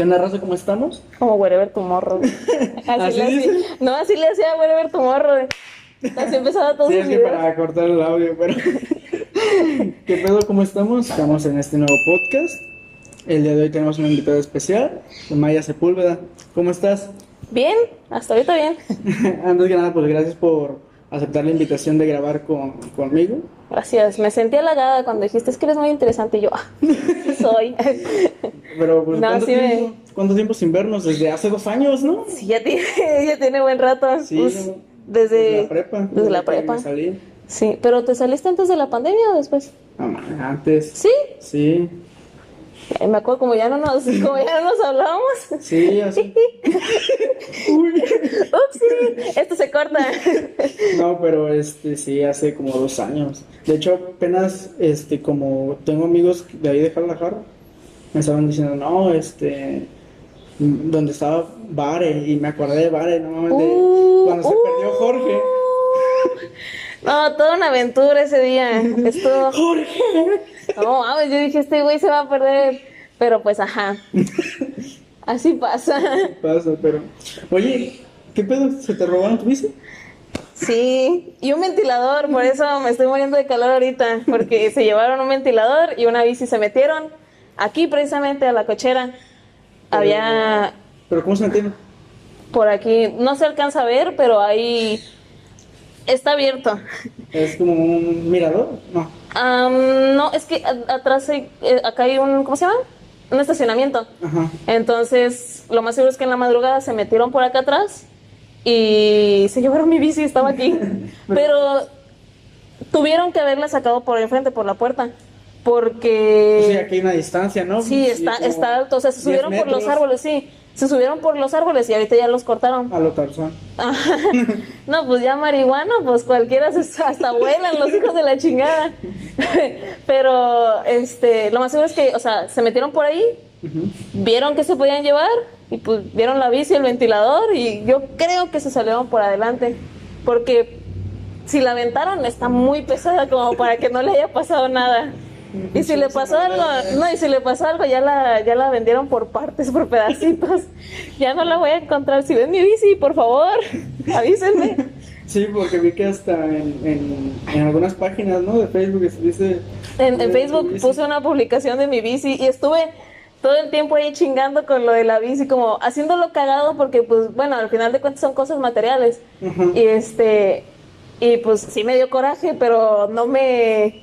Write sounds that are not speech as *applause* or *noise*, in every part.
¿Qué onda, raza? ¿Cómo estamos? Como wherever tomorrow. *laughs* Así, ¿Así le hacía-? No, así le hacía wherever tomorrow. Así empezaba todos Sí, es que para cortar el audio, pero... *laughs* ¿Qué pedo? ¿Cómo estamos? Estamos en este nuevo podcast. El día de hoy tenemos una invitada especial, Maya Sepúlveda. ¿Cómo estás? Bien, hasta ahorita bien. *laughs* Antes que nada, pues gracias por aceptar la invitación de grabar con, conmigo. Gracias. Me sentí halagada cuando dijiste es que eres muy interesante. Y yo, ah, sí *laughs* soy. *laughs* Pero, pues, No, ¿cuánto, sí me- tiempo, ¿cuánto tiempo sin vernos? Desde hace dos años, ¿no? Sí, ya tiene, *laughs* ya tiene buen rato. Sí, Pues, ¿no? desde, la prepa. Desde la que me prepa. salí. Sí, pero ¿te saliste antes de la pandemia o después? No, antes. Sí. Sí, me acuerdo como ya no nos, *laughs* como ya no nos hablábamos. sí, así. *laughs* Uy. Ups, esto se corta. No, pero este sí, hace como dos años. De hecho, apenas, este, como tengo amigos de ahí de Guadalajara, me estaban diciendo, no, este, donde estaba Vare, y me acordé de Vare, no mames, de Uh, cuando se uh. perdió Jorge. No, toda una aventura ese día. Esto. *laughs* Jorge. No, mames, yo dije, este güey se va a perder. Pero pues, ajá. *laughs* Así pasa. Pasa, pero. Oye, ¿qué pedo? ¿Se te robaron tu bici? Sí, y un ventilador, por eso me estoy muriendo de calor ahorita, porque se llevaron un ventilador y una bici se metieron aquí precisamente a la cochera. Había ¿Pero cómo se metieron? por aquí, no se alcanza a ver, pero ahí está abierto. ¿Es como un mirador? No. Am, no, es que atrás hay, eh, acá hay un, ¿cómo se llama? Un estacionamiento. Ajá. Entonces, lo más seguro es que en la madrugada se metieron por acá atrás y se llevaron mi bici, estaba aquí. *laughs* Pero tuvieron que haberla sacado por enfrente, por la puerta. Porque. Sí, aquí hay una distancia, ¿no? Sí, está, está alto. O sea, se 10 subieron por los árboles, sí. Se subieron por los árboles y ahorita ya los cortaron. A lo Tarzán. *laughs* No, pues ya marihuana, pues cualquiera se, hasta vuelan los hijos de la chingada. *laughs* Pero este, lo más seguro es que, o sea, se metieron por ahí, vieron que se podían llevar y pues vieron la bici, el ventilador y yo creo que se salieron por adelante. Porque si la aventaron está muy pesada como para que no le haya pasado nada. Y si le pasó algo, no, y si le pasó algo ya la, ya la vendieron por partes, por pedacitos. Ya no la voy a encontrar. Si ven mi bici, por favor, *laughs* avísenme. Sí, porque vi que hasta en, en, en algunas páginas, ¿no? De Facebook dice... En, en de Facebook puse una publicación de mi bici y estuve todo el tiempo ahí chingando con lo de la bici, como haciéndolo cagado porque, pues, bueno, al final de cuentas son cosas materiales. Y este, y pues sí me dio coraje, pero no me,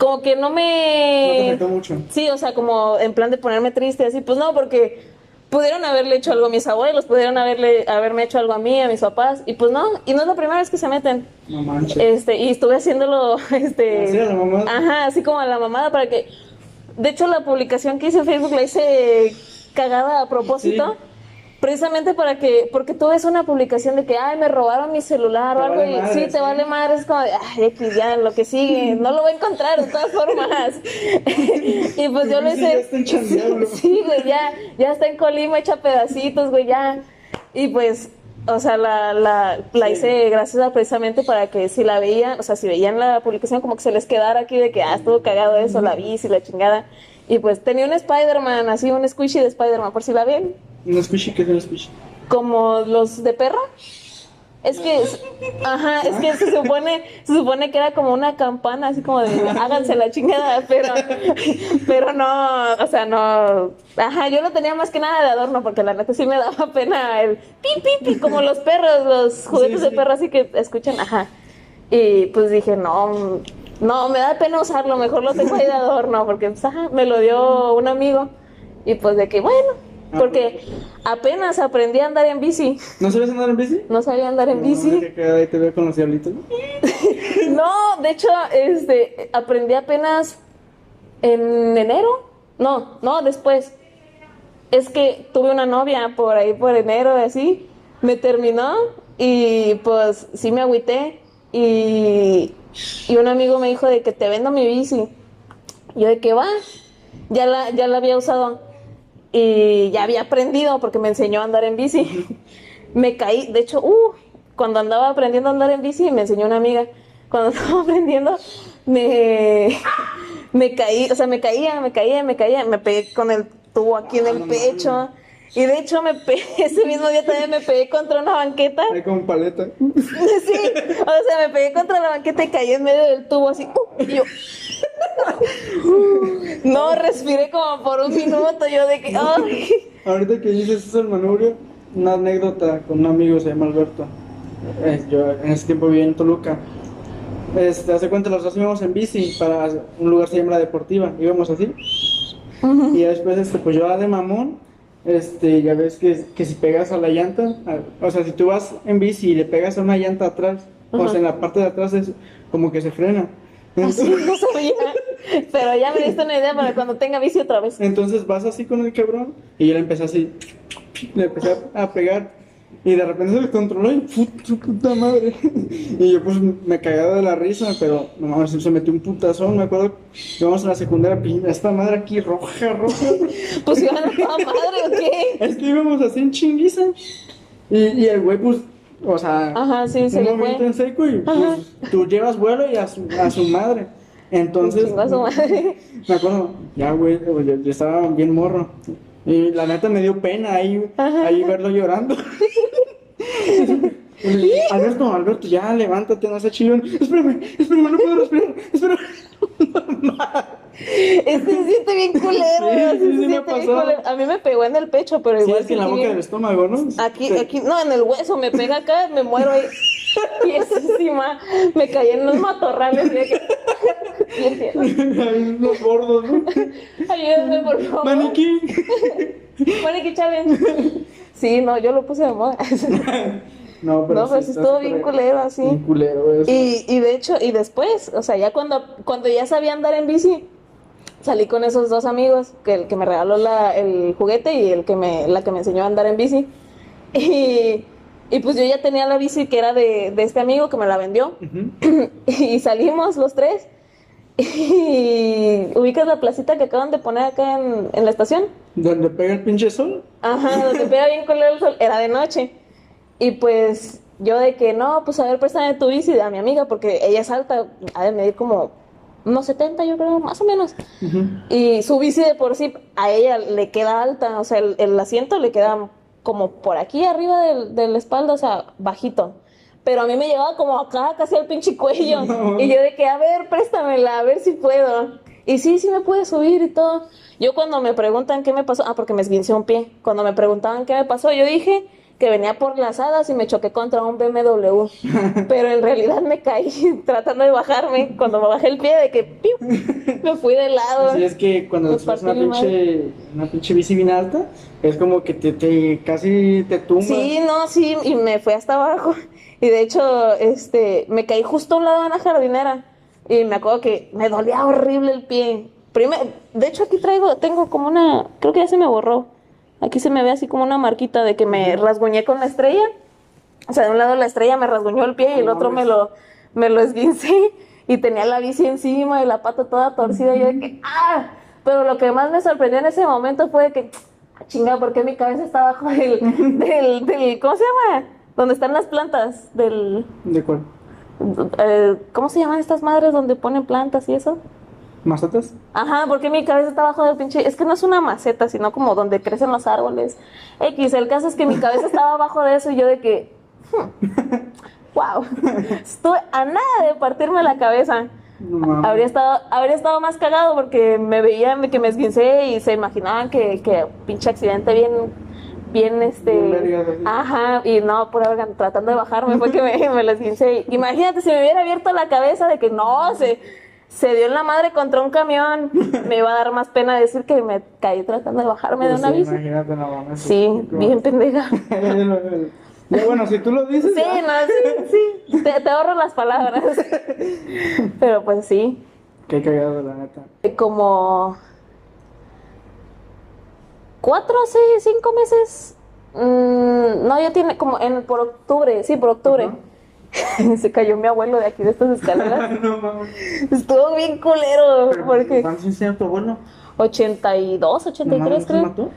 como que no No te me... mucho. Sí, o sea, como en plan de ponerme triste, así, pues no, porque pudieron haberle hecho algo a mis abuelos, pudieron haberle, haberme hecho algo a mí, a mis papás, y pues no, y no es la primera vez que se meten. No manches. Este, y estuve haciéndolo, *laughs* este... Así a la mamá. Ajá, así como a la mamada para que... De hecho, la publicación que hice en Facebook la hice cagada a propósito. Sí. Precisamente para que, porque tú ves una publicación de que, ay, me robaron mi celular o algo vale y madre, sí, te sí. vale madre, es como de, ay, X, ya, lo que sigue, *laughs* no lo voy a encontrar de todas formas. *laughs* y pues yo lo hice. ya está hecha *laughs* sí, güey, ya, ya está en Colima hecha pedacitos, güey, ya. Y pues, o sea, la, la, la Sí. hice gracias precisamente para que si la veían, o sea, si veían la publicación, como que se les quedara aquí de que, ah, estuvo cagado eso, la bici, la chingada. Y pues tenía un Spider-Man, así un squishy de Spider-Man, por si la ven, Un squishy, ¿qué es un squishy? como los de perro. Es que, ajá, es que se supone, se supone que era como una campana, así como de háganse la chingada, pero, pero no, o sea, no, ajá, yo lo tenía más que nada de adorno, porque la neta sí me daba pena el pi, pi, pi, como los perros, los juguetes Sí, de perro, así que escuchan, ajá. Y pues dije, no, no, me da pena usarlo, mejor lo tengo ahí de adorno, porque pues, ajá, me lo dio un amigo, y pues de que, bueno, porque apenas aprendí a andar en bici. ¿No sabes andar en bici? No sabía andar en No, bici. que ahí te veo con los diablitos. ¿no? *laughs* No, de hecho, este, aprendí apenas en enero. No, no, después. Es que tuve una novia por ahí por enero, así. Me terminó y pues sí me agüité. Y, y un amigo me dijo de que te vendo mi bici. Yo de que va. Ya la, ya la había usado. Y ya había aprendido porque me enseñó a andar en bici. me caí, de hecho, uh, cuando andaba aprendiendo a andar en bici, me enseñó una amiga. Cuando *laughs* estaba aprendiendo, me, me caí, o sea, me caía, me caía, me caía, me pegué con el tubo aquí en el pecho. Y de hecho me pe- *laughs* ese mismo día también me pegué contra una banqueta. Hay como paleta. *laughs* Sí, o sea, me pegué contra la banqueta y caí en medio del tubo así. ¡uh! y yo. *laughs* No, respiré como por un minuto. Yo de que. ¡Ay! Ahorita que dices eso el manubrio, una anécdota con un amigo, se llama Alberto. Eh, yo en ese tiempo vivía en Toluca. Este, hace cuenta, los dos íbamos en bici para un lugar que se llama La Deportiva. Íbamos así. Y después, este, pues yo de mamón, este, ya ves que, que si pegas a la llanta, a- o sea, si tú vas en bici y le pegas a una llanta atrás, o sea, en la parte de atrás es como que se frena. Así no sabía. Pero ya me diste una idea para cuando tenga bici otra vez. Entonces vas así con el cabrón y yo le empecé así, le empecé a pegar y de repente se descontroló y put- su puta madre. *laughs* Y yo pues me cagaba de la risa, pero no mames, se metió un putazón, me acuerdo, íbamos a la secundaria, esta madre aquí roja, roja. *laughs* Pues iban a toda madre o qué. Es que íbamos así en chinguiza y, y el güey pues, o sea, Ajá, sí, se un le momento fue. en seco y pues tú llevas vuelo y a su, a su madre. Entonces, a su madre. me acuerdo, ya, güey, yo, yo estaba bien morro. Y la neta me dio pena ahí, Ajá. ahí verlo llorando. *laughs* Alberto, Alberto, ya levántate, no seas chillón. Espérame, espérame, no puedo respirar. Espérame. *laughs* Este se siente bien culero. Sí, sí, se sí me pasó. A mí me pegó en el pecho, pero Sí, igual es que en la boca bien- del estómago, ¿no? Aquí, aquí, no, en el hueso, me pega acá, me muero ahí. *laughs* *laughs* Encima me caí en los matorrales que. Ahí *laughs* los gordos, ¿no? Ayúdenme, por favor. Maniquí. Maniquí Chávez. Sí, no, yo lo puse de moda. *laughs* No, pero, No, pero sí estuvo bien culero, así. Bien culero, eso. Y, y de hecho, y después, o sea, ya cuando, cuando ya sabía andar en bici, salí con esos dos amigos, que el que me regaló la- el juguete y el que me, la que me enseñó a andar en bici. Y, y pues yo ya tenía la bici que era de, de este amigo que me la vendió. *clears throat* Y salimos los tres. Y ubicas la placita que acaban de poner acá en, en la estación. Donde pega el pinche sol. Ajá, donde pega bien con el sol, era de noche. Y pues yo de que no, pues a ver, préstame tu bici a mi amiga, porque ella es alta, ha de medir como unos 70, yo creo, más o menos. Y su bici de por sí a ella le queda alta, o sea, el, el asiento le queda como por aquí arriba del- de la espalda, o sea, bajito. Pero a mí me llevaba como acá, casi al pinche cuello. *laughs* No. Y yo de que, a ver, préstamela, a ver si puedo. Y sí, sí me pude subir y todo. Yo cuando me preguntan qué me pasó, ah, porque me esguincé un pie. Cuando me preguntaban qué me pasó, yo dije que venía por las hadas y me choqué contra un BMW. *laughs* Pero en realidad me caí *laughs* tratando de bajarme. Cuando me bajé el pie, de que ¡piu! me fui de lado. Así es que cuando subes una pinche, una pinche bici bien alta, es como que te, te casi te tumba. Sí, no, sí, y me fui hasta abajo. Y de hecho, este, me caí justo a un lado de una jardinera. Y me acuerdo que me dolía horrible el pie. Primero, de hecho, aquí traigo, tengo como una, creo que ya se me borró. Aquí se me ve así como una marquita de que me rasguñé con la estrella. O sea, de un lado la estrella me rasguñó el pie y el otro me lo, me lo esguincé. Y tenía la bici encima y la pata toda torcida. Y yo de que, ¡ah! Pero lo que más me sorprendió en ese momento fue de que, "Ah, chinga, ¿por qué mi cabeza está abajo del, *laughs* del, del, ¿cómo se llama? Donde están las plantas, del, ¿De cuál? eh, ¿cómo se llaman estas madres donde ponen plantas y eso? ¿Macetas? Ajá, porque mi cabeza está abajo del pinche. Es que no es una maceta, sino como donde crecen los árboles. X, el caso es que mi cabeza estaba abajo de eso y yo de que. *laughs* ¡Wow! Estuve a nada de partirme la cabeza. No. Habría estado, habría estado más cagado porque me veían que me esguincé y se imaginaban que, que pinche accidente bien, bien este. Bien. Ajá, y no, por haber tratando de bajarme fue que me, *laughs* me lo esguincé. Imagínate si me hubiera abierto la cabeza de que no, se, se dio en la madre contra un camión. *laughs* Me iba a dar más pena decir que me caí tratando de bajarme de Pues una sí, bici. Imagínate, no mames. Sí, bien pendeja. *laughs* Ya, bueno, si tú lo dices. Sí, no, sí, sí. Te, te ahorro las palabras. *laughs* Pero pues sí. Qué cagado, la neta. como cuatro, seis, cinco meses. Mm, no, ya tiene como en por octubre, sí, por octubre. *laughs* Se cayó mi abuelo de aquí de estas escaleras. *laughs* no. Estuvo bien culero Pero, porque ¿Cuántos años tiene tu abuelo? 82, ¿No 83 mames, se creo. mató?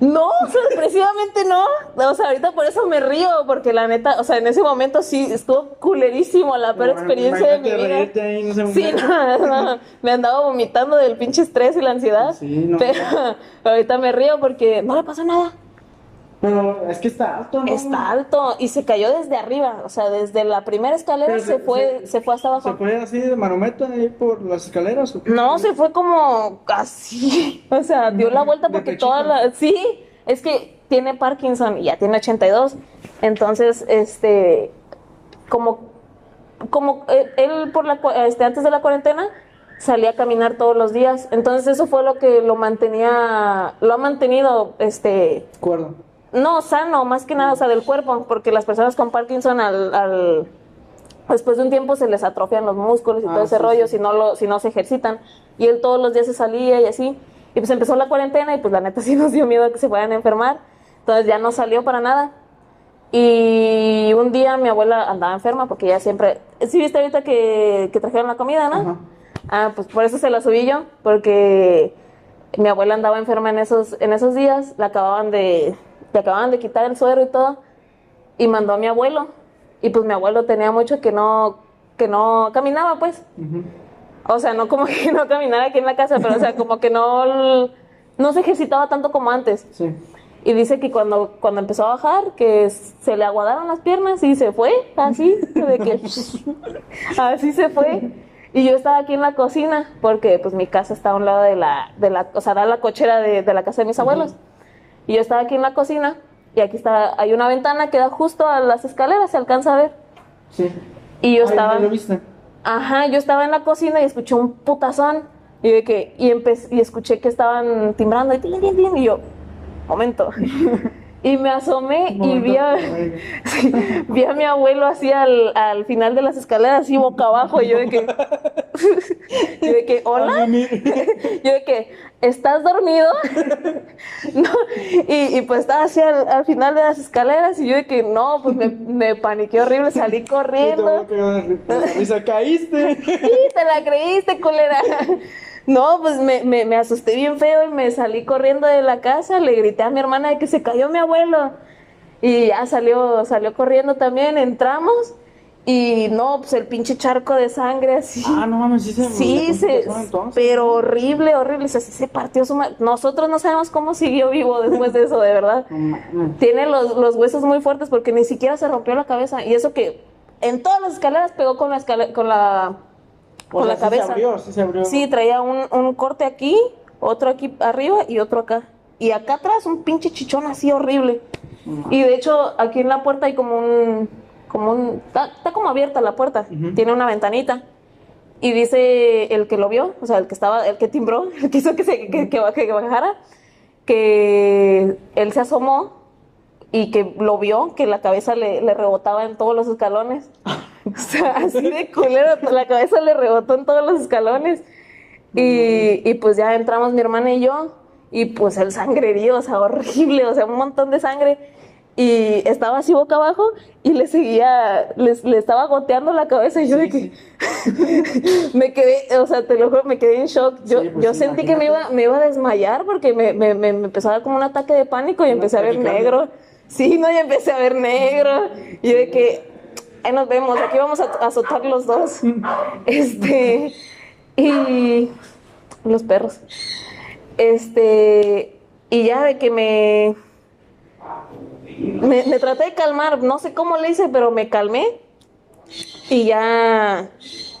No, sorpresivamente no. O sea, ahorita por eso me río, porque la neta, o sea, en ese momento sí estuvo culerísimo la peor Bueno, experiencia de mi vida. reírte ahí, no sé, un Sí, *laughs* no, me andaba vomitando del pinche estrés y la ansiedad. Sí, no. Pero ahorita me río porque no le pasó nada. Pero es que está alto, ¿no? Está alto y se cayó desde arriba, o sea, desde la primera escalera se, fue, se, fue hasta abajo. ¿Se fue así de marometa ahí por las escaleras? o? No, se fue como así, *laughs* o sea, dio la vuelta porque toda la... Sí, es que tiene Parkinson y ya tiene 82, entonces, este, como, como eh, él por la, este, antes de la cuarentena salía a caminar todos los días, entonces eso fue lo que lo mantenía, lo ha mantenido, este, Acuerdo. No, sano, más que nada, o sea, del cuerpo, porque las personas con Parkinson al, al- después de un tiempo se les atrofian los músculos y Ah, todo ese sí, rollo sí. si no lo, si no se ejercitan. Y él todos los días se salía y así. Y pues empezó la cuarentena y pues la neta *laughs* sí nos dio miedo que se fueran a enfermar. Entonces ya no salió para nada. Y un día mi abuela andaba enferma porque ella siempre... Sí viste ahorita que, que trajeron la comida, ¿no? Ah, pues por eso se la subí yo, porque mi abuela andaba enferma en esos, en esos días, la acababan de, le acababan de quitar el suero y todo, y mandó a mi abuelo. Y pues mi abuelo tenía mucho que no, que no caminaba, pues. O sea, no como *laughs* que no caminara aquí en la casa, pero o sea, como que no, no se ejercitaba tanto como antes. Sí. Y dice que cuando, cuando empezó a bajar, que se le aguadaron las piernas y se fue, así, de que *laughs* así se fue. Y yo estaba aquí en la cocina, porque pues mi casa está a un lado de la, de la o sea, da la cochera de, de la casa de mis abuelos. Y yo estaba aquí en la cocina, y aquí está, hay una ventana que da justo a las escaleras, se alcanza a ver. Sí. Y yo Ay, estaba... ¿no ¿Lo viste? Ajá, yo estaba en la cocina y escuché un putazón. Y, de que, y, y escuché que estaban timbrando y, tin, tin, tin, y yo, momento. *laughs* Y me asomé y vi a, *laughs* sí, vi a mi abuelo así al, al final de las escaleras, así boca abajo. Y yo de que, *laughs* yo de que, hola. *laughs* Yo de que, ¿estás dormido? No, y, y pues estaba así al, al final de las escaleras y yo de que no, pues me, me paniqué horrible, salí corriendo. La risa, caíste. Sí, te la creíste, culera. No, pues me, me, me asusté bien feo y me salí corriendo de la casa, le grité a mi hermana de que se cayó mi abuelo. Y ya salió, salió corriendo también, entramos y no, pues el pinche charco de sangre así. Ah, no mames, sí se Sí, se, pero horrible, horrible. O sea, sí se partió su Nosotros no sabemos cómo siguió vivo después de eso, de verdad. No. Tiene los, los huesos muy fuertes porque ni siquiera se rompió la cabeza. Y eso que en todas las escaleras pegó con la, escala- con la, O con sea, la sí cabeza. se abrió, sí se abrió. Sí, traía un, un corte aquí, otro aquí arriba y otro acá. Y acá atrás un pinche chichón así horrible. Y de hecho, aquí en la puerta hay como un. como un. Está, está como abierta la puerta. Tiene una ventanita. Y dice el que lo vio, o sea, el que estaba, el que timbró, *laughs* el que hizo que, se, que, que, que bajara, que él se asomó y que lo vio, que la cabeza le, le rebotaba en todos los escalones. *laughs* *laughs* O sea, así de culero, la cabeza le rebotó en todos los escalones. Y, y pues ya entramos mi hermana y yo, y pues el sangrerío, o sea, horrible, o sea, un montón de sangre. Y estaba así boca abajo y le seguía, les- le, estaba goteando la cabeza y yo Sí, de que *laughs* me quedé, o sea, te lo juro, me quedé en shock. Yo, Sí, pues, yo sentí que me iba, me iba a desmayar porque me, me, me, me empezó a dar como un ataque de pánico y Una empecé a ver negro. Sí, no, ya empecé a ver negro. Y de que, ahí nos vemos, aquí vamos a azotar los dos. *laughs* Este, y los perros. Este, y ya de que me, me, me traté de calmar, no sé cómo le hice, pero me calmé. Y ya,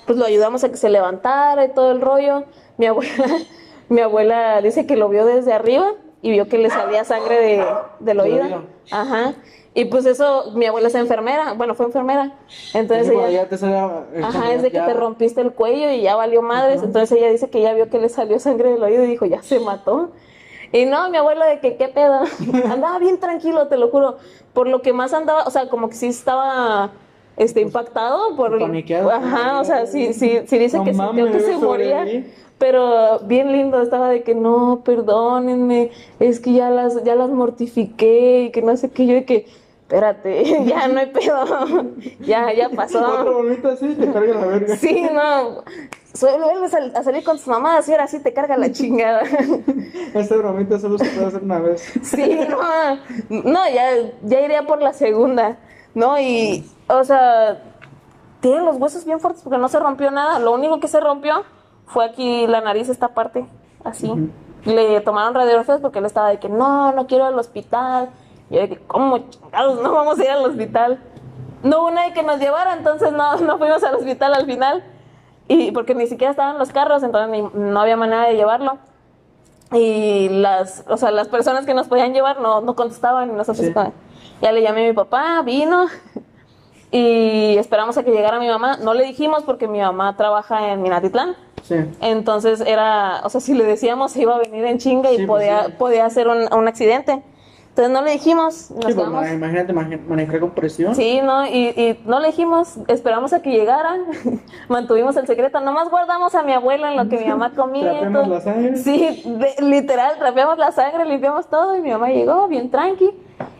pues lo ayudamos a que se levantara y todo el rollo. Mi abuela, *laughs* mi abuela dice que lo vio desde arriba y vio que le salía sangre de, del oído. Ajá. Y pues eso, mi abuela es enfermera, bueno, fue enfermera. Entonces Sí, ella, ya te sale, eh, ajá, es de que ya- te rompiste el cuello y ya valió madres. Entonces ella dice que ya vio que le salió sangre del oído y dijo, ya se mató. Y no, mi abuelo de que qué pedo. *laughs* andaba bien tranquilo, te lo juro. Por lo que más andaba, o sea, como que sí estaba este impactado por Paniqueado. Ajá, o sea, sí, sí, sí dice No que sintió mames, que se moría. Pero bien lindo, estaba de que no, perdónenme, es que ya las, ya las mortifiqué y que no sé qué, yo de que espérate, *laughs* ya no hay pedo, *laughs* ya, ya Cuatro pasó. bolitas así, te carga la verga. Sí, no, solo vuelves a, salir con tus mamás y ahora sí te carga la *laughs* chingada. Esta bromita solo se puede hacer una vez. Sí, no, no, ya, ya iría por la segunda, ¿no? Y, o sea, tienen los huesos bien fuertes porque no se rompió nada. Lo único que se rompió fue aquí la nariz, esta parte, así. Le tomaron radiografías porque él estaba de que no, no quiero ir al hospital. Y yo que, ¿cómo chingados no vamos a ir al hospital? No hubo nadie que nos llevara, entonces no, no fuimos al hospital al final. Y porque ni siquiera estaban los carros, entonces ni- no había manera de llevarlo. Y las, o sea, las personas que nos podían llevar no, no contestaban y nosotros Sí. ya le llamé a mi papá, vino *laughs* y esperamos a que llegara mi mamá. No le dijimos porque mi mamá trabaja en Minatitlán. Sí. Entonces era, o sea, si le decíamos iba a venir en chinga y Sí, pues podía, podía hacer un, un accidente. Entonces no le dijimos, nos Sí, pues, imagínate mane- manejar con presión. Sí, no, y, y no le dijimos, esperamos a que llegara, *laughs* mantuvimos el secreto, nomás guardamos a mi abuela en lo que mi mamá comía. *laughs* Trapeamos la sangre. Sí, de- literal, trapeamos la sangre, limpiamos todo y mi mamá llegó bien tranqui.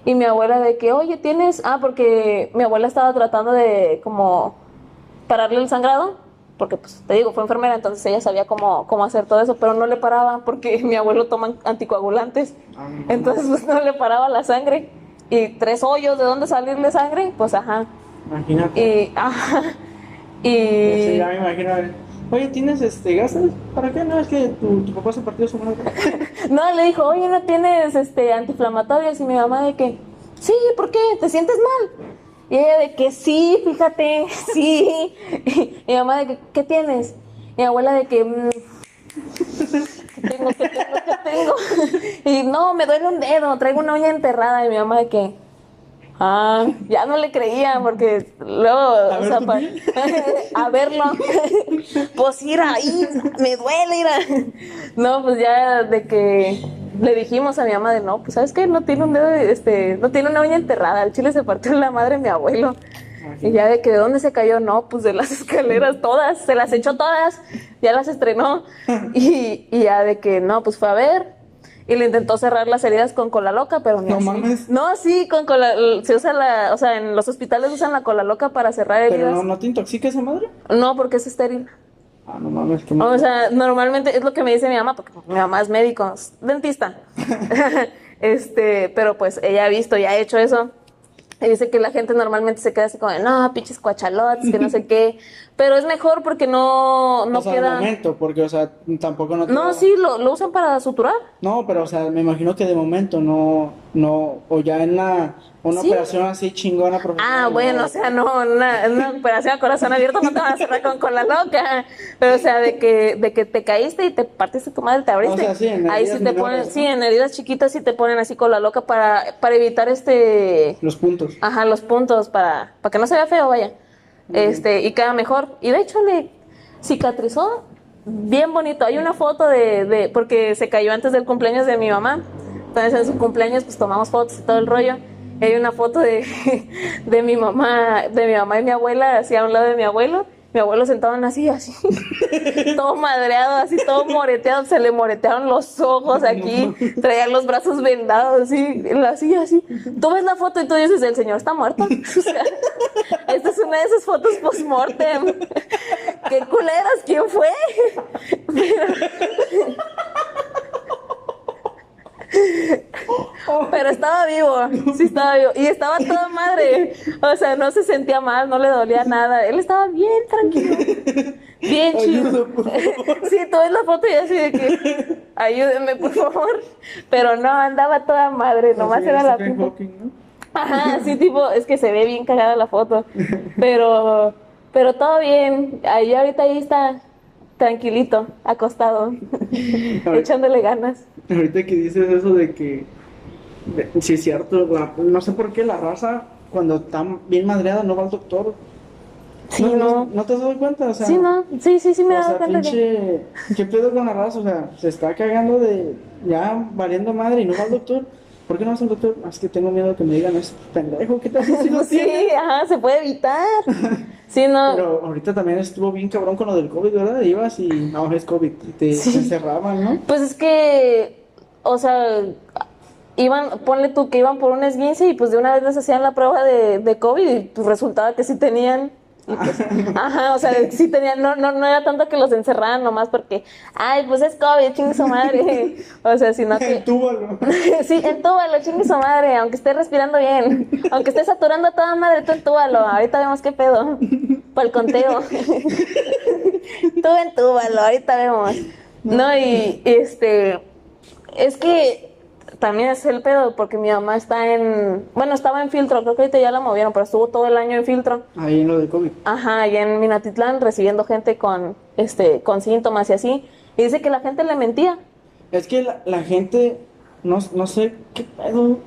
Y mi abuela de que, oye, tienes, ah, porque mi abuela estaba tratando de como pararle el sangrado, porque pues te digo, fue enfermera, entonces ella sabía cómo, cómo hacer todo eso, pero no le paraba porque *laughs* mi abuelo toma anticoagulantes. Ah. Entonces pues no le paraba la sangre. Y tres hoyos de dónde salirle sangre, pues ajá. Imagínate. Y *laughs* ajá. Sí, Y ya me imagino. Oye, ¿tienes este gasas? ¿Para qué? No, es que tu, tu papá se partió su madre. *laughs* no le dijo, oye, ¿no tienes este antiinflamatorios? Y mi mamá de que, sí, ¿por qué? ¿Te sientes mal? Y ella de que sí, fíjate, *laughs* sí. Y *laughs* mi mamá de que, ¿qué tienes? Y mi abuela de que, "Mm, ¿qué tengo, qué tengo, qué tengo? *laughs* Y no, me duele un dedo, traigo una uña enterrada. Y mi mamá de que, ah, ya no le creía porque luego, A o ver sea, a verlo, pues ir ahí, me duele, ir No, pues ya de que le dijimos a mi mamá de no, pues sabes qué, no tiene un dedo, este, no tiene una uña enterrada, el chile se partió en la madre de mi abuelo. Y ya de que de dónde se cayó, no, pues de las *laughs* escaleras todas, se las echó todas, ya las estrenó. *laughs* Y, y ya de que no, pues fue a ver. Y le intentó cerrar las heridas con cola loca, pero No así. mames. No, sí, con cola, se usa la, o sea, en los hospitales usan la cola loca para cerrar ¿Pero heridas. no, no te intoxica esa madre? No, porque es estéril. Ah, no mames, que O sea, normalmente es lo que me dice mi mamá, porque mi mamá es médico, es dentista. *laughs* este, pero pues ella ha visto y ha hecho eso. Y dice que la gente normalmente se queda así como, de, no, pinches cuachalotes, que no sé qué. Pero es mejor porque no, no o sea, queda. de momento, porque, o sea, tampoco no te No, sí, lo, lo usan para suturar. No, pero, o sea, me imagino que de momento no, no, o ya en la, una Sí. operación así chingona profesional. Ah, bueno, ¿no? o sea, no, una, una operación a corazón abierto no te van a cerrar con cola loca. Pero, o sea, de que, de que te caíste y te partiste tu madre, te abriste. O sea, sí, en Ahí sí te ponen, sí, en heridas chiquitas sí te ponen así cola loca para, para evitar este, Los puntos. ajá, los puntos, para, para que no se vea feo, vaya. Este, y queda mejor. Y de hecho le cicatrizó bien bonito. Hay una foto de, de, porque se cayó antes del cumpleaños de mi mamá. Entonces en su cumpleaños pues tomamos fotos y todo el rollo. Y hay una foto de, *laughs* de mi mamá, de mi mamá y mi abuela, así a un lado de mi abuelo. Mi abuelo sentado así, así, *laughs* todo madreado, así, todo moreteado, se le moretearon los ojos aquí, traía los brazos vendados, así, en la silla, así. Tú ves la foto y tú dices, el señor está muerto. *laughs* O sea, esta es una de esas fotos post-mortem. ¡Qué culeras! ¿Quién fue? Pero estaba vivo, sí estaba vivo. Y estaba toda madre. O sea, no se sentía mal, no le dolía nada. Él estaba bien tranquilo. Bien chido. *laughs* Sí, tú ves la foto y así de que ayúdenme, por favor. Pero no, andaba toda madre, nomás era la ¿no? Ajá, sí, tipo, es que se ve bien cagada la foto. Pero, pero todo bien. Ahí ahorita ahí está tranquilito, acostado, *laughs* echándole ganas. Ahorita que dices eso de que, de- sí es cierto, la- no sé por qué la raza, cuando está bien madreada, no va al doctor. Sí, no, no. ¿No te has dado cuenta? O sea, Sí, no, sí, sí, sí me he dado cuenta que... pinche, ¿qué pedo con la raza? O sea, se está cagando de ya valiendo madre y no va al doctor. ¿Por qué no vas al doctor? "Ah, Es que tengo miedo que me digan, es pendejo, ¿qué tal si lo *laughs* Sí, ajá, se puede evitar. *laughs* Sí, no. Pero ahorita también estuvo bien cabrón con lo del COVID, ¿verdad? Ibas y no, es COVID, y te, Sí. te encerraban, ¿no? Pues es que, o sea, iban, ponle tú que iban por un esguince y pues de una vez les hacían la prueba de, de COVID y pues resultaba que sí tenían. Y pues, *laughs* ajá, o sea, sí tenían, no, no, no era tanto que los encerraran nomás porque, ay, pues es COVID, chingue su madre. *laughs* O sea, sino que. Entúbalo. *laughs* sí, entúbalo, chingue su madre, aunque esté respirando bien, aunque esté saturando a toda madre, tú entúbalo. Ahorita vemos qué pedo. Para el conteo. tú entúbalo, ahorita vemos. No, y este. Es que también es el pedo, porque mi mamá está en. Bueno, estaba en filtro, creo que ahorita ya la movieron, pero estuvo todo el año en filtro. Ahí en lo de COVID. Ajá, allá en Minatitlán, recibiendo gente con, este, con síntomas y así. Y dice que la gente le mentía. Es que la, la gente, no, no sé qué pedo.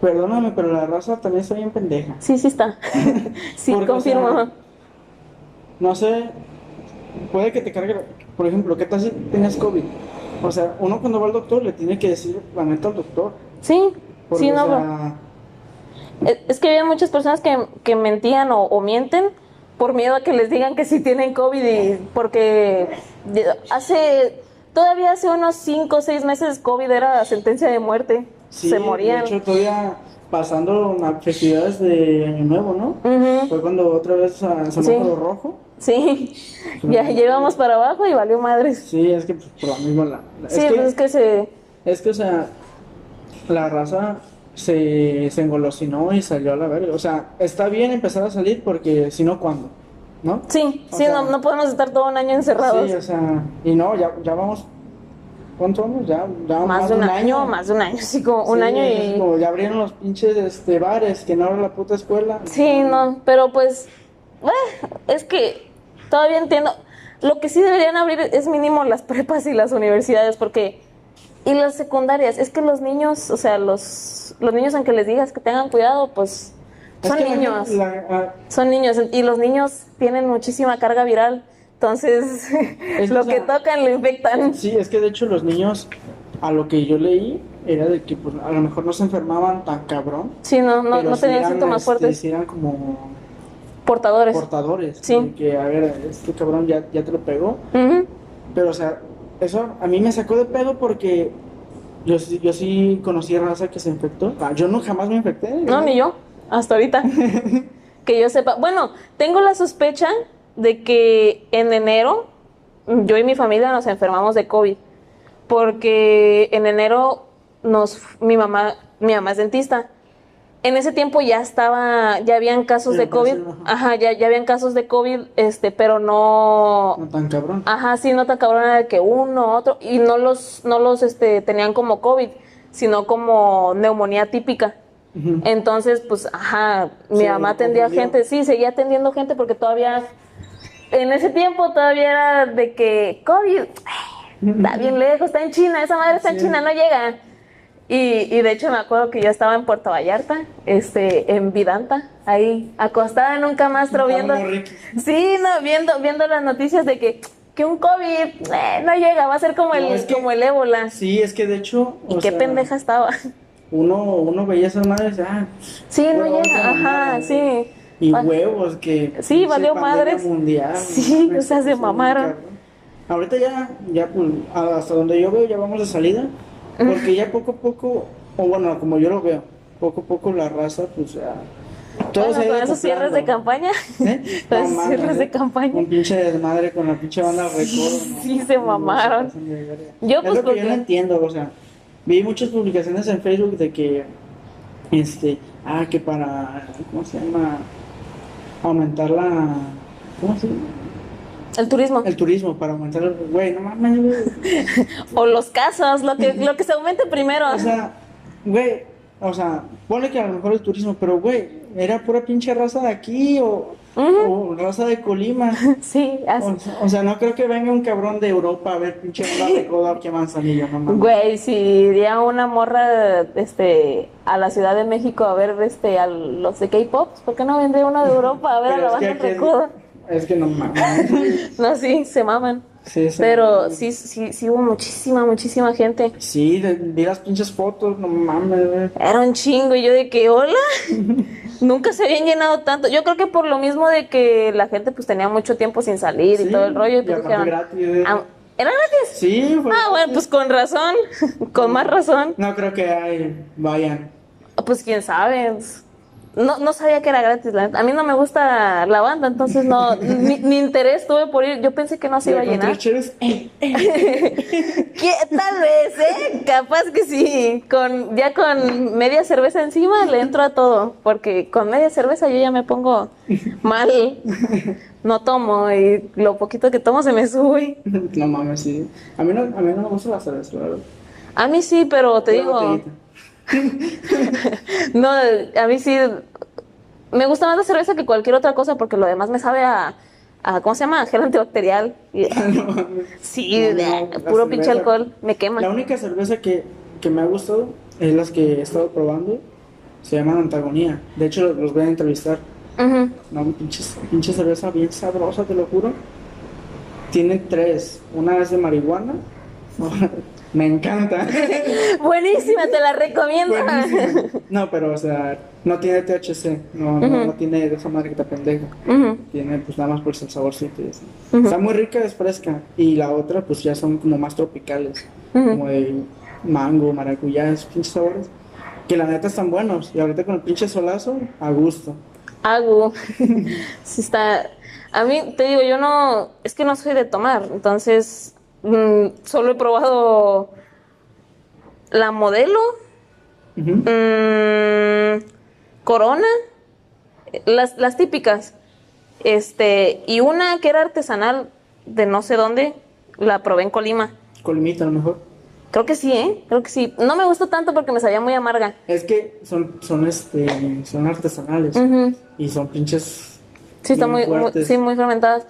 Perdóname, pero la raza también está bien pendeja. Sí, sí está. *laughs* sí, Porque, o confirmo. sea, No sé, puede que te cargue, por ejemplo, ¿qué tal si tienes COVID? O sea, uno cuando va al doctor le tiene que decir la neta al doctor. sí, Porque, sí, no, o sea, Es que había muchas personas que, que mentían o, o mienten por miedo a que les digan que sí tienen COVID y porque hace, todavía hace unos 5 o 6 meses COVID era sentencia de muerte. sí, Se morían. De hecho, todavía pasando las festividades de Año Nuevo, ¿no? Fue cuando otra vez ah, Sí. semáforo rojo. Sí, ya llevamos para abajo y valió madres. Sí, es que pues, por lo mismo la... la- Sí, es, que, pues es que se... es que, o sea, la raza se, se engolosinó y salió a la verga. O sea, está bien empezar a salir porque si no, ¿cuándo? ¿No? Sí, O sí, sea, no, no podemos estar todo un año encerrados. Sí, o sea, y no, ya, ya vamos... ¿Cuánto vamos? Ya, ya más, de un año, más de un año, sí, como un Sí, año y... como ya abrieron los pinches este, bares, que no abre la puta escuela. Sí, no, pero pues, eh, es que todavía entiendo. Lo que sí deberían abrir es mínimo las *laughs* prepas y las universidades, porque y las secundarias, es que los niños, o sea, los los niños aunque les digas que tengan cuidado, pues Es son que niños, la- son niños y los niños tienen muchísima carga viral, entonces Es *laughs* lo o sea, que tocan lo infectan. Sí, es que de hecho los niños, a lo que yo leí, era de que pues, a lo mejor no se enfermaban tan cabrón. Sí, no, no, no tenían síntomas este, fuertes, sí eran como portadores. portadores. Sí. Que, a ver, este cabrón ya, ya te lo pegó. Pero, o sea, eso a mí me sacó de pedo porque yo, sí- yo sí conocí raza que se infectó. Ah, Yo no jamás me infecté. No, ¿verdad? ni yo, hasta ahorita. *laughs* que yo sepa. Bueno, tengo la sospecha de que en enero yo y mi familia nos enfermamos de COVID. Porque en enero nos mi mamá, mi mamá es dentista. En ese tiempo ya estaba, ya habían casos de COVID. ajá. Ajá, ya, ya habían casos de COVID, este, pero no, No tan cabrón. Ajá, sí, no tan cabrona de que uno, otro, y no los, no los este, tenían como COVID, sino como neumonía típica. Entonces, pues, ajá, mi Sí, mamá atendía gente, sí, seguía atendiendo gente porque todavía, en ese tiempo todavía era de que COVID, está bien lejos, está en China, esa madre está en. China, no llega. Y, y de hecho me acuerdo que yo estaba en Puerto Vallarta, este, en Vidanta, ahí, acostada en un camastro viendo... Sí, no, viendo, viendo las noticias de que, que un COVID eh, no llega, va a ser como el, No, es que- como el ébola. Sí, es que de hecho. Y qué sea, pendeja estaba. Uno, uno veía esas madres, ah, Sí, no llega, ajá, sí. Y huevos que. Sí, valió madres. Mundial, Sí, o sea, se Eso, mamaron. Ahorita ya, ya pues, hasta donde yo veo, ya vamos de salida. Porque ya poco a poco, o bueno, como yo lo veo, poco a poco la raza, pues ya. todo Bueno, se ha ido con esos cierres de campaña. ¿Eh? Con No cierres de ¿eh? campaña. Un pinche desmadre con la pinche banda recodo. ¿no? sí, se No, mamaron. se. Yo, es pues, lo que yo porque- no entiendo, o sea, vi muchas publicaciones en Facebook de que, este, ah, que para, ¿cómo se llama? Aumentar la, ¿cómo se llama? El turismo. El turismo, para aumentar el, güey, no mames, güey. *laughs* O los casos, lo que, lo que se aumente primero. O sea, güey, o sea, ponle que a lo mejor el turismo, pero güey, era pura pinche raza de aquí o, o raza de Colima. *laughs* sí, así. O, o sea, no creo que venga un cabrón de Europa a ver pinche banda de *laughs* codo aquí a Manzanillo, no mames. Güey, si iría una morra este, a la Ciudad de México a ver este, a los de K-pop, ¿por qué no vendría uno de Europa a ver a la que banda aquí- recodo? Es que no mames. *laughs* No, sí, se maman. Sí, sí. Pero sí, sí, sí hubo muchísima, muchísima gente. Sí, vi las pinches fotos, no mames, güey. Era un chingo y yo de que, hola, *laughs* nunca se habían llenado tanto. Yo creo que por lo mismo de que la gente pues tenía mucho tiempo sin salir y todo el rollo. Y pues dijeron, gratis, eh. "Ah, ¿Era gratis? Sí, fue Ah, bueno, pues con razón, *laughs* con más razón. No creo que hay, vayan. Pues quién sabe. No, no sabía que era gratis, la. A mí no me gusta la banda, entonces no, *laughs* ni, ni interés tuve por ir. Yo pensé que no se iba a llenar. cheves, eh, *laughs* ¿Qué? Tal vez, ¿eh? Capaz que sí. Con, ya con media cerveza encima le entro a todo. Porque con media cerveza yo ya me pongo mal. No tomo y lo poquito que tomo se me sube. *laughs* No mames, sí. A mí no, a mí no me gusta la cerveza, la verdad. A mí sí, pero te Una digo. botellita. *laughs* No, a mí sí. Me gusta más la cerveza que cualquier otra cosa porque lo demás me sabe a. a ¿Cómo se llama? *laughs* Gel antibacterial. *laughs* No mames. sí, No, no, puro pinche alcohol. Me quema. La única cerveza que, que me ha gustado es las que he estado probando. Se llaman Antagonía. De hecho, los, los voy a entrevistar. No, pinche, pinche cerveza bien sabrosa, te lo juro. Tiene tres. Una es de marihuana. Me encanta. *laughs* Buenísima, te la recomiendo. Buenísima. *laughs* No, pero o sea, no tiene THC. No, no, no tiene de esa madre que te pendeja. Tiene pues nada más por el saborcito y. Ujú. Está muy rica, es fresca. Y la otra pues ya son como más tropicales. Como de mango, maracuyá, esos pinches sabores. Que la neta están buenos. Y ahorita con el pinche solazo, a gusto. Hago. *laughs* sí está. A mí, te digo, yo no. Es que no soy de tomar. Entonces, mm, solo he probado la modelo, mm, Corona, las, las típicas. Este, y una que era artesanal de no sé dónde, la probé en Colima. Colimita a lo mejor. Creo que sí, ¿eh? Creo que sí. No me gustó tanto porque me sabía muy amarga. Es que son, son este, son artesanales. Y son pinches. Sí, están muy, sí, muy fermentadas.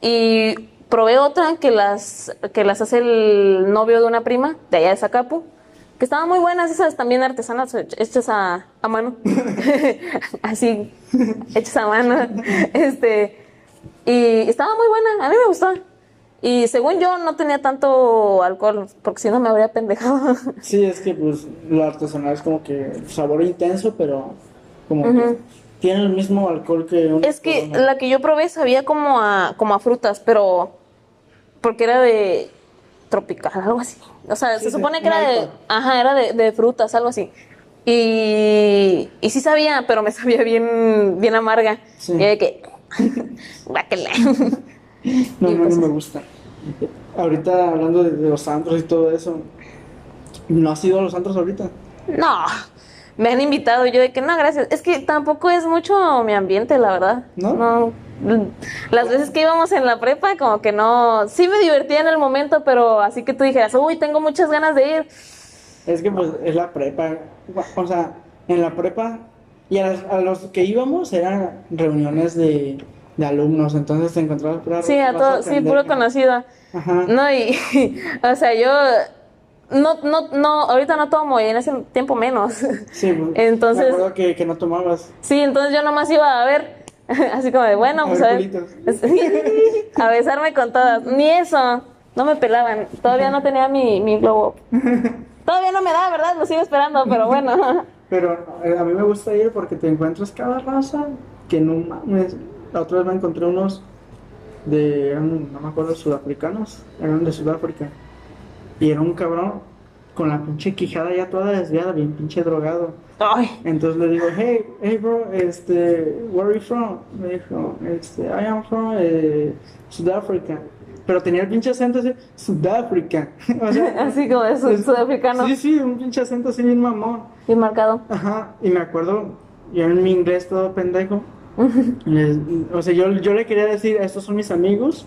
Y probé otra que las, que las hace el novio de una prima de allá de Zacapu, que estaban muy buenas, esas también artesanas, hechas a, a mano. *laughs* Así, hechas a mano. Este, y estaba muy buena, a mí me gustó. Y según yo no tenía tanto alcohol, porque si no me habría pendejado. *laughs* Sí, es que pues lo artesanal es como que sabor intenso, pero como que tiene el mismo alcohol que un Es que la que yo probé sabía como a, como a frutas, pero porque era de tropical, algo así. O sea, Sí, se supone que era de, ajá, era de, de frutas, algo así. Y, y sí sabía, pero me *laughs* sabía bien, bien amarga. Sí. Y de que. *laughs* *laughs* No, no, pues no me gusta. Ahorita hablando de, de los antros y todo eso, ¿no has ido a los antros ahorita? No, me han invitado yo de que no, gracias. Es que tampoco es mucho mi ambiente, la verdad. ¿No? Las veces que íbamos en la prepa, como que no. Sí me divertía en el momento, pero así que tú dijeras, uy, tengo muchas ganas de ir. Es que pues es la prepa. O sea, en la prepa y a, las- a los que íbamos eran reuniones de, de alumnos, entonces te encontrabas pura Sí, a todo, sí, puro conocido. Ajá. No, y, *laughs* o sea, yo. No, no, no, ahorita no tomo y en ese tiempo menos. Sí, pues, *laughs* Entonces- Me acuerdo que, que no tomabas. Sí, entonces yo nomás iba a ver, *laughs* así como de, bueno, A pues ver a ver. *laughs* a besarme con todas. Ni eso, no me pelaban. Todavía no tenía mi, mi globo. Todavía no me da, ¿verdad? Lo sigo esperando, pero bueno. Pero eh, a mí me gusta ir porque te encuentras cada raza que no mames. La otra vez me encontré unos de, no me acuerdo, sudafricanos, eran de Sudáfrica. Y era un cabrón con la pinche quijada ya toda desviada, bien pinche drogado. Ay, Entonces le digo, hey, hey bro, este, where are you from? Me dijo, este, I am from eh, Sudáfrica. Pero tenía el pinche acento así, Sudáfrica. *laughs* o sea, *laughs* así como sud- es- sudafricano. Sí, sí, un pinche acento así bien mamón. Bien marcado. Ajá, y me acuerdo, yo en mi inglés todo pendejo, *laughs* les- o sea, yo, yo le quería decir, estos son mis amigos,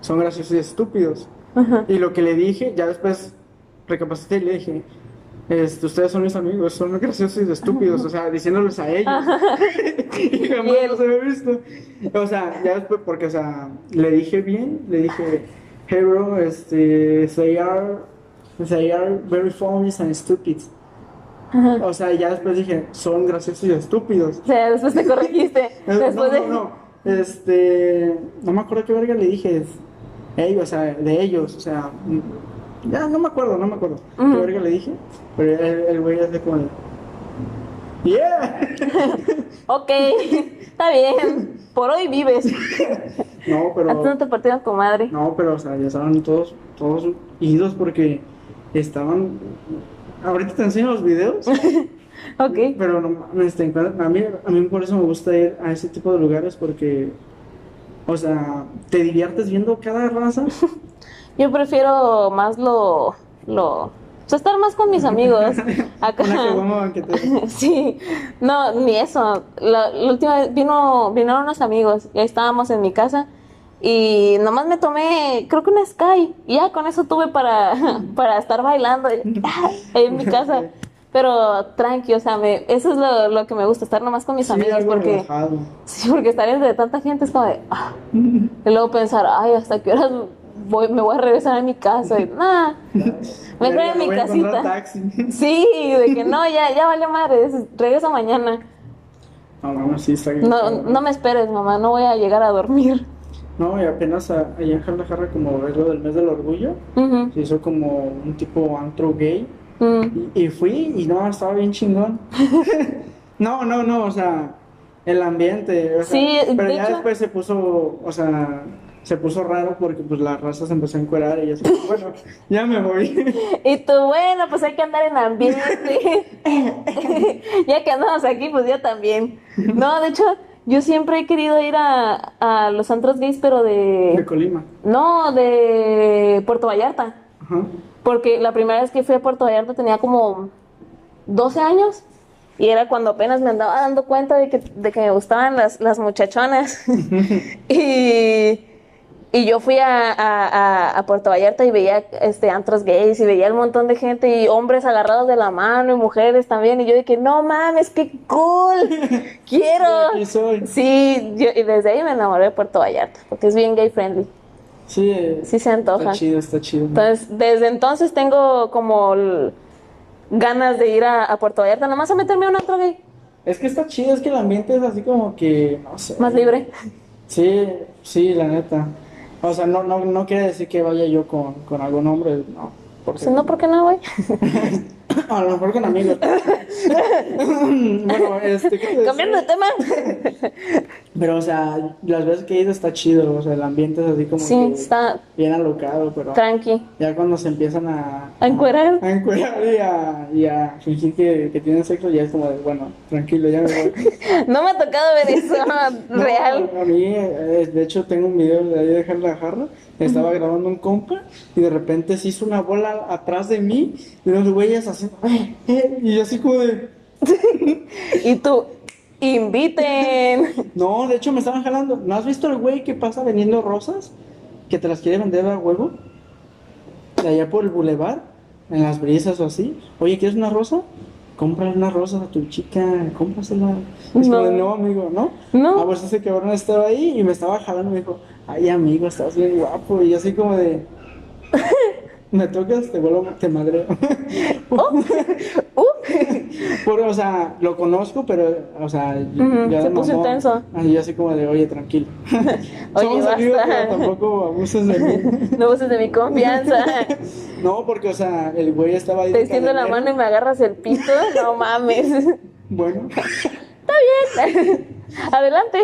son graciosos y estúpidos. Y lo que le dije, ya después recapacité y le dije, este, ustedes son mis amigos, son graciosos y estúpidos, o sea, diciéndoles a ellos. *laughs* y jamás él- los había visto. O sea, ya después, porque, o sea, le dije bien, le dije, hey bro, este, they are, they are very funny and stupid. O sea, ya después dije, son graciosos y estúpidos. O sea, después te corregiste. *laughs* No, Después no, de... no, este, no me acuerdo qué verga le dije, ellos, o sea, de ellos, o sea, mm, ya no me acuerdo, no me acuerdo Ujú. qué verga le dije, pero el, güey como, de, yeah, *laughs* Ok, está bien. Por hoy vives. No, pero. Antes no te partieron tu madre. No, pero, o sea, ya estaban todos, todos idos porque estaban. Ahorita te enseño los videos, *laughs* Ok. pero no mames, te encuentras- a mí, a mí por eso me gusta ir a ese tipo de lugares porque, o sea, te diviertes viendo cada raza. *laughs* Yo prefiero más lo. lo. O sea, estar más con mis amigos. *laughs* Acá. Una caguama banquetera. Sí, no, ni eso. La, la última vez vino, vinieron unos amigos y ahí estábamos en mi casa y nomás me tomé, creo que una Sky y ya con eso tuve para, *laughs* para estar bailando en mi casa. Pero tranqui, o sea, me, eso es lo, lo que me gusta, estar nomás con mis Sí, amigos porque, relajado. sí, porque estar entre tanta gente es como de, ah. *laughs* y luego pensar, ay, ¿hasta qué horas voy, me voy a regresar a mi casa? Y nada, *laughs* mejor Ya en mi casita. taxi. *laughs* Sí, de que no, ya, ya vale madre, regreso mañana. No, mames, sí, está bien. No, no me esperes, mamá, no voy a llegar a dormir. No, y apenas allá en Guadalajara, como es lo del mes del orgullo, Ujú, se hizo como un tipo antro gay. Mm. Y, y fui y no, estaba bien chingón. *laughs* no, no, no, o sea, el ambiente. o sea, Sí, pero de ya hecho- después se puso, o sea, se puso raro porque pues la raza se empezó a encuerar y yo así, *laughs* bueno, ya me voy. Y tú, bueno, pues hay que andar en ambiente. *laughs* ya que andamos aquí, pues yo también. No, de hecho, yo siempre he querido ir a, a los antros gays, pero de de... Colima. No, de Puerto Vallarta. Ajá. Porque la primera vez que fui a Puerto Vallarta tenía como 12 años. Y era cuando apenas me andaba dando cuenta de que, de que me gustaban las, las muchachonas. *laughs* y, y yo fui a, a- Puerto Vallarta y veía este, antros gays y veía un montón de gente y hombres agarrados de la mano y mujeres también. Y yo dije, no mames, qué cool. *laughs* Quiero. Soy. Sí, yo- y desde ahí me enamoré de Puerto Vallarta. Porque es bien gay friendly. Sí, eh, Sí se antoja. está chido, está chido. Entonces, desde entonces tengo como ganas de ir a, a Puerto Vallarta, nomás a meterme a un antro gay, Es que está chido, es que el ambiente es así como que, no sé. más libre. Sí, sí, la neta. O sea, no, no, no quiere decir que vaya yo con, con algún hombre, no. Porque, Si no, ¿por qué no, güey? *laughs* *coughs* A lo mejor con amigos. *laughs* bueno, este. Cambiando de tema. Pero, o sea, las veces que he ido está chido, o sea, el ambiente es así como Sí, que está bien alocado, pero tranqui. ya cuando se empiezan a... ¿A encuerar? A, encuerar y a, y a fingir que, que tienen sexo, ya es como de, bueno, tranquilo, ya me voy. *laughs* No me ha tocado ver eso *laughs* No, real. A mí, eh, de hecho, tengo un video de ahí de dejar la jarra. Estaba grabando un compa y de repente se hizo una bola atrás de mí y unos güeyes haciendo. *laughs* Y yo así como de. *laughs* Y tú, inviten. No, de hecho me estaban jalando. ¿No has visto el güey que pasa vendiendo rosas? Que te las quiere vender a huevo. De allá por el bulevar, en las brisas o así. Oye, ¿quieres una rosa? Cómprale una rosa a tu chica, cómprasela. Es como de, No. no, amigo, ¿no? No. Ah, pues ese cabrón estaba ahí y me estaba jalando me dijo, ay, amigo, estás bien guapo. Y yo así como de, *laughs* me tocas, te vuelvo, te madreo. Uh, *laughs* Por, o sea, lo conozco, pero, o sea, Ujú, ya se puso intenso. Yo así como de, oye, tranquilo. *laughs* Oye, Somos amigos, basta. pero tampoco abuses de mí. *laughs* no uses de mi confianza. No, porque, o sea, el güey estaba ahí. Te extiendo la mano y me agarras el pito. No mames. Bueno, Adelante.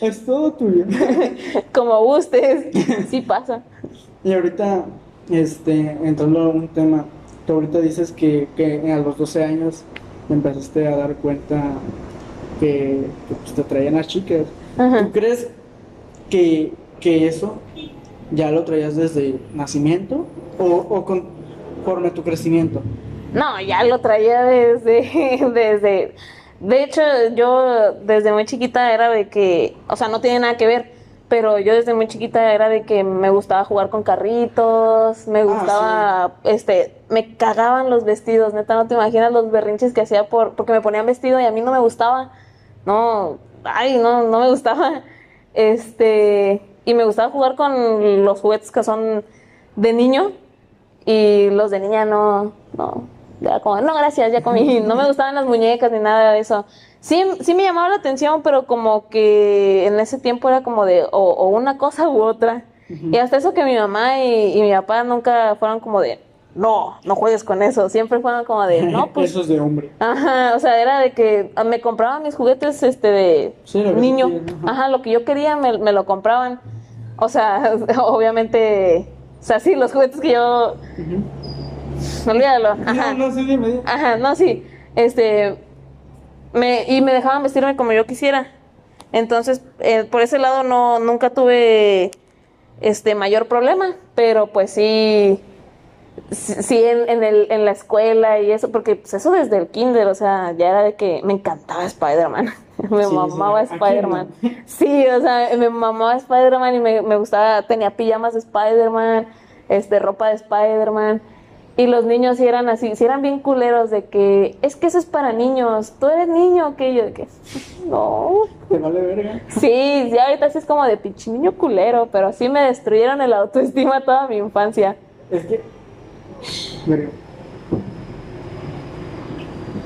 es todo tuyo. Como gustes. Sí pasa. Y ahorita, este, entrando a un tema, tú ahorita dices que, que a los 12 años te empezaste a dar cuenta que, que, pues, te traían las chicas. Ajá. ¿Tú crees que, que eso ya lo traías desde nacimiento o, o conforme tu crecimiento? No, ya lo traía desde, *laughs* desde, de hecho yo desde muy chiquita era de que, o sea, no tiene nada que ver, pero yo desde muy chiquita era de que me gustaba jugar con carritos, me gustaba, este, me cagaban los vestidos, neta, no te imaginas los berrinches que hacía por, porque me ponían vestido y a mí no me gustaba, no, ay, no, no me gustaba, este, y me gustaba jugar con los juguetes que son de niño, y los de niña no, no, ya como, no, gracias, ya comí. *laughs* No me gustaban las muñecas ni nada de eso. Sí, sí me llamaba la atención, pero como que en ese tiempo era como de o, o una cosa u otra. Y hasta eso que mi mamá y, y mi papá nunca fueron como de, no, no juegues con eso. Siempre fueron como de, no, *laughs* pues. Eso es de hombre. Ajá, o sea, era de que me compraban mis juguetes este de Sí, niño. ajá. Ajá, lo que yo quería me, me lo compraban. O sea, *laughs* obviamente, o sea, sí, los juguetes que yo. Olvídalo. Ajá. No, no, sí, dime. Ajá, no, sí. Este. Me, y me dejaban vestirme como yo quisiera. Entonces, eh, por ese lado no, nunca tuve este mayor problema. Pero pues sí. Sí, en, en, el, en la escuela y eso, porque pues eso desde el kinder, o sea, ya era de que me encantaba Spider-Man. *laughs* Me Sí, mamaba sí, ¿a quién Spider-Man. no? *laughs* Sí, o sea, me mamaba Spider-Man y me, me gustaba, tenía pijamas de Spider-Man, este, ropa de Spider-Man. Y los niños sí eran así, sí eran bien culeros de que, es que eso es para niños, tú eres niño, que yo de que, no. Te vale verga. Sí, sí, ahorita sí es como de pinche niño culero, pero sí me destruyeron el autoestima toda mi infancia. Es que.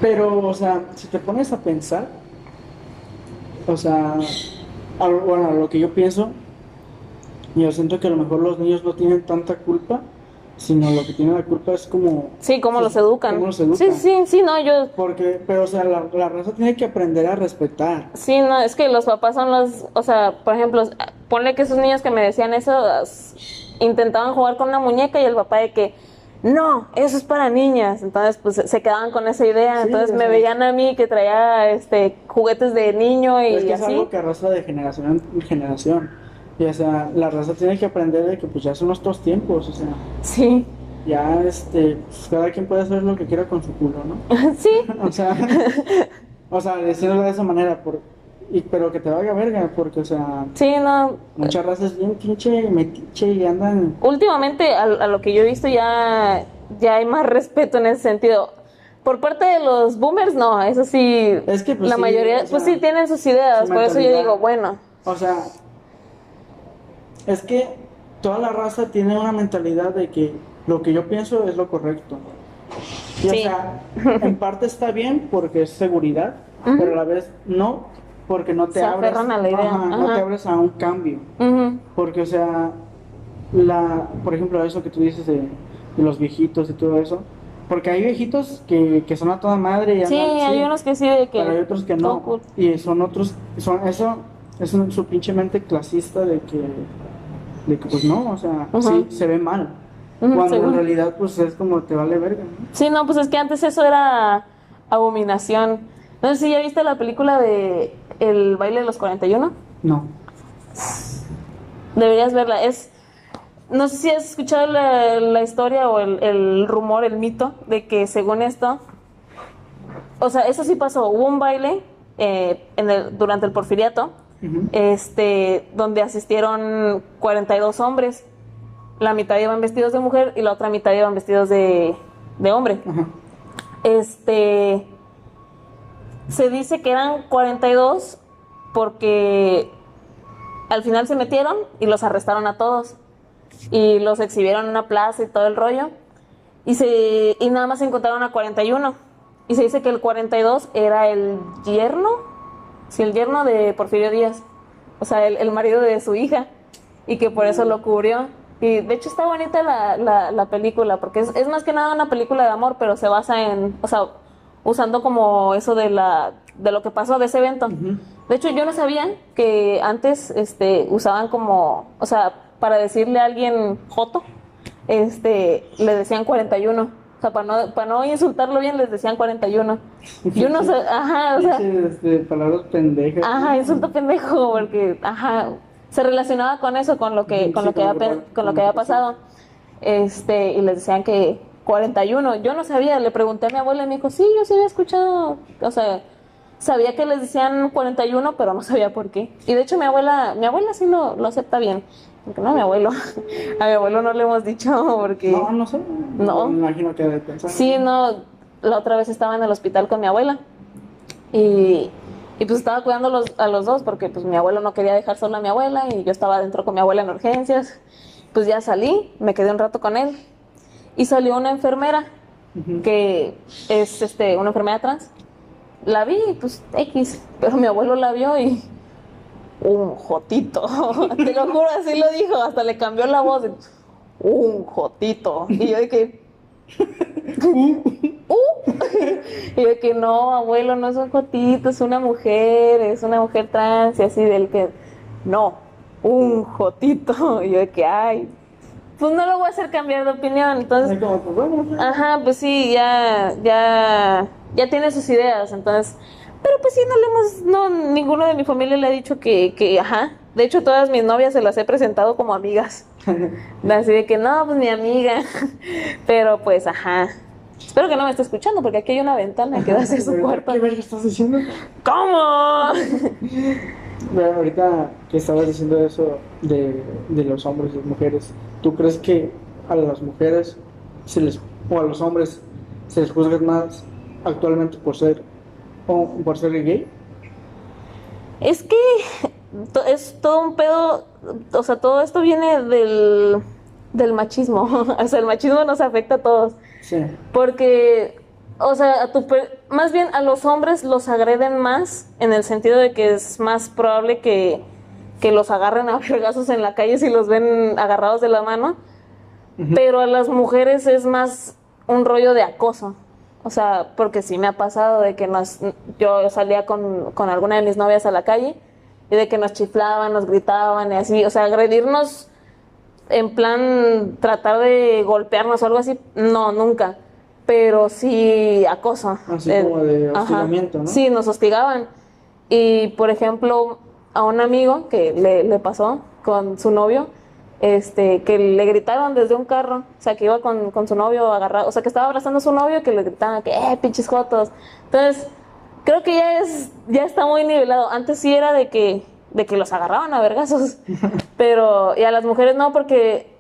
Pero, o sea, si te pones a pensar, o sea, a bueno, lo que yo pienso, yo siento que a lo mejor los niños no tienen tanta culpa, sino lo que tienen la culpa es como. Sí, cómo Sí, los educan. cómo los educan. Sí, sí, sí, no, yo, Porque, pero, o sea, la, la raza tiene que aprender a respetar. Sí, no, es que los papás son los, o sea, por ejemplo, ponle que esos niños que me decían eso intentaban jugar con una muñeca y el papá de que no, eso es para niñas. Entonces, pues se quedaban con esa idea. Sí, Entonces me sea. veían a mí que traía este juguetes de niño y es que es así. algo que arrastra de generación en generación. Y, o sea, la raza tiene que aprender de que, pues, ya son nuestros tiempos, o sea. Sí. ya este pues, cada quien puede hacer lo que quiera con su culo, ¿no? *laughs* sí. O sea, *laughs* o sea, decirlo de esa manera, por, y, pero que te vaya verga, porque, o sea, Sí, no. muchas razas bien pinche metiche y andan. Últimamente, a, a lo que yo he visto, ya, ya hay más *laughs* respeto en ese sentido. Por parte de los boomers, no, eso sí. Es que, pues, la sí, mayoría, o pues sí tienen sus ideas. Por eso yo digo, bueno. O sea, es que toda la raza tiene una mentalidad de que lo que yo pienso es lo correcto. Y, Sí. o sea, *laughs* en parte está bien porque es seguridad, pero a la vez no, porque no te Se abres. a la idea. Ajá, no te abres a un cambio. Porque, o sea, la, por ejemplo, eso que tú dices de, de los viejitos y todo eso. Porque hay viejitos que, que son a toda madre. Y Sí, andan- hay unos que sí de que. Pero hay otros que no. cool. Y son otros, son eso, es un- su pinche mente clasista de que, de que pues no, o sea, sí, se ve mal. Cuando seguro. en realidad pues es como te vale verga, ¿no? Sí, no, pues es que antes eso era abominación. No sé si ya viste la película de El baile de los 41. No. Deberías verla. Es. No sé si has escuchado la, la historia o el, el rumor, el mito, de que según esto. O sea, eso sí pasó. Hubo un baile eh, en el, durante el porfiriato. Este, donde asistieron 42 hombres. La mitad iban vestidos de mujer y la otra mitad iban vestidos de, de hombre. Este, se dice que eran 42 porque al final se metieron y los arrestaron a todos. Y los exhibieron en una plaza y todo el rollo. Y se y nada más encontraron a 41 y se dice que el 42 era el yerno, sí, el yerno de Porfirio Díaz, o sea, el, el marido de su hija y que por eso lo cubrió. Y de hecho está bonita la, la, la película, porque es, es más que nada una película de amor, pero se basa en, o sea, usando como eso de la de lo que pasó de ese evento. De hecho, yo no sabía que antes este, usaban como, o sea, para decirle a alguien joto, este, le decían 41. O sea, para no, para no insultarlo bien, les decían 41. Yo no sé, ajá, o sea, este, palabras pendejas. Ajá, insulto pendejo, porque, ajá, se relacionaba con eso, con lo que, con Sí, lo que había, con lo que había pasado. Este, y les decían que 41. Yo no sabía, le pregunté a mi abuela y me dijo, sí, yo sí había escuchado, o sea, sabía que les decían 41, pero no sabía por qué. Y de hecho mi abuela, mi abuela sí lo, lo acepta bien. Porque no a mi abuelo, *laughs* a mi abuelo no le hemos dicho porque... No, no sé. No. Me imagino que debe pensar. Sí, no, la otra vez estaba en el hospital con mi abuela y, y pues estaba cuidando los- a los dos porque pues mi abuelo no quería dejar sola a mi abuela y yo estaba adentro con mi abuela en urgencias. Pues ya salí, me quedé un rato con él y salió una enfermera que es este, una enfermera trans. La vi, pues X, pero mi abuelo la vio y un jotito, *laughs* te lo juro, así lo dijo, hasta le cambió la voz, un jotito. Y yo dije, *laughs* Uh. *laughs* y de que no, abuelo, no es un jotito, es una mujer, es una mujer trans, y así del que, no, un jotito. Y yo de que, ay, pues no lo voy a hacer cambiar de opinión. Entonces, pues, pues, Ajá, pues sí, ya, ya, ya tiene sus ideas, entonces, pero pues sí, no le hemos, no, ninguno de mi familia le ha dicho que, que, ajá, de hecho todas mis novias se las he presentado como amigas, *laughs* así de que no, pues mi amiga, *laughs* pero pues, ajá, espero que no me esté escuchando porque aquí hay una ventana que da hacia su *laughs* cuarto. ¿Qué verga estás diciendo? ¿Cómo? Ahorita que estabas diciendo eso de, de los hombres y las mujeres, ¿tú crees que a las mujeres se les, o a los hombres se les juzga más actualmente por ser, o por ser gay? Es que es todo un pedo, o sea, todo esto viene del, del machismo, *laughs* o sea, el machismo nos afecta a todos. Sí. Porque, o sea, a tu per- más bien a los hombres los agreden más en el sentido de que es más probable que, que los agarren a *laughs* vergazos en la calle si los ven agarrados de la mano. Pero a las mujeres es más un rollo de acoso. O sea, porque sí me ha pasado de que nos, yo salía con, con alguna de mis novias a la calle y de que nos chiflaban, nos gritaban y así. O sea, agredirnos en plan tratar de golpearnos o algo así, no, nunca. Pero sí acoso. Así Eh, como de ajá. hostigamiento, ¿no? Sí, nos hostigaban. Y por ejemplo, a un amigo que le, le pasó con su novio, este, que le gritaron desde un carro, o sea, que iba con, con su novio agarrado, o sea, que estaba abrazando a su novio, que le gritaban que, eh, pinches jotos. Entonces, creo que ya es, ya está muy nivelado. Antes sí era de que, de que los agarraban a vergazos, *laughs* pero, y a las mujeres no, porque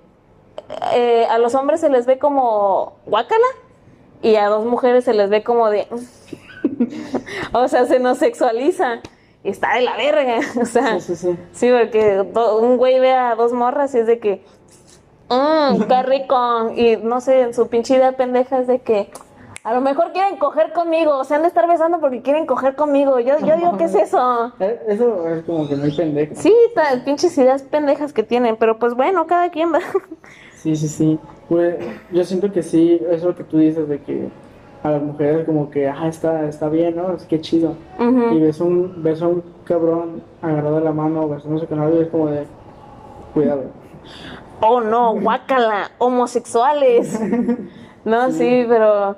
eh, a los hombres se les ve como guácala y a dos mujeres se les ve como de *laughs* o sea se nos sexualiza y está de la verga *laughs* o sea Sí, sí, sí. sí porque un güey ve a dos morras y es de que mmm, qué rico y no sé en su pinche idea pendeja es de que a lo mejor quieren coger conmigo, se han de estar besando porque quieren coger conmigo. Yo, yo digo, ¿qué es eso? Eh, Eso es como que muy pendejo. Sí, pinches ideas pendejas que tienen, pero pues bueno, cada quien va. *laughs* Sí, sí, sí. Pues, yo siento que sí, eso que tú dices de que a las mujeres como que, ah, está, está bien, ¿no? Es que chido. Y ves un, ves a un cabrón agarrado de la mano, besándose con algo y es como de, cuidado. Oh no, guácala, homosexuales. *laughs* No, sí, pero.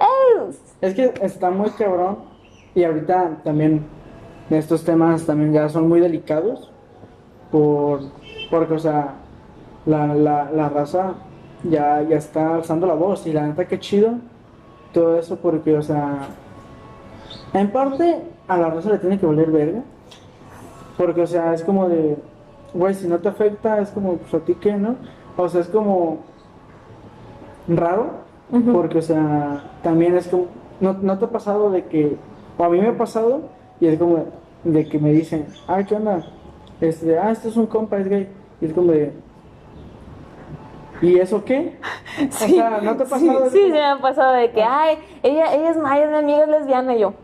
eh, Es que está muy cabrón y ahorita también estos temas también ya son muy delicados por, porque, o sea, la, la, la raza ya, ya está alzando la voz y la neta que chido todo eso porque, o sea, en parte a la raza le tiene que valer verga porque, o sea, es como de, güey, si no te afecta es como, pues a ti qué, ¿no? O sea, es como raro porque, o sea, también es como, ¿no, no te ha pasado de que, o a mí me ha pasado, y es como de que me dicen, ah, ¿qué onda? Este, ah, este es un compa, es gay. Y es como de, ¿y eso qué? O sea, ¿no te ha Sí, pasado? sí, sí me ha pasado de que, ay, ella, ella es es mi amiga es lesbiana, y yo.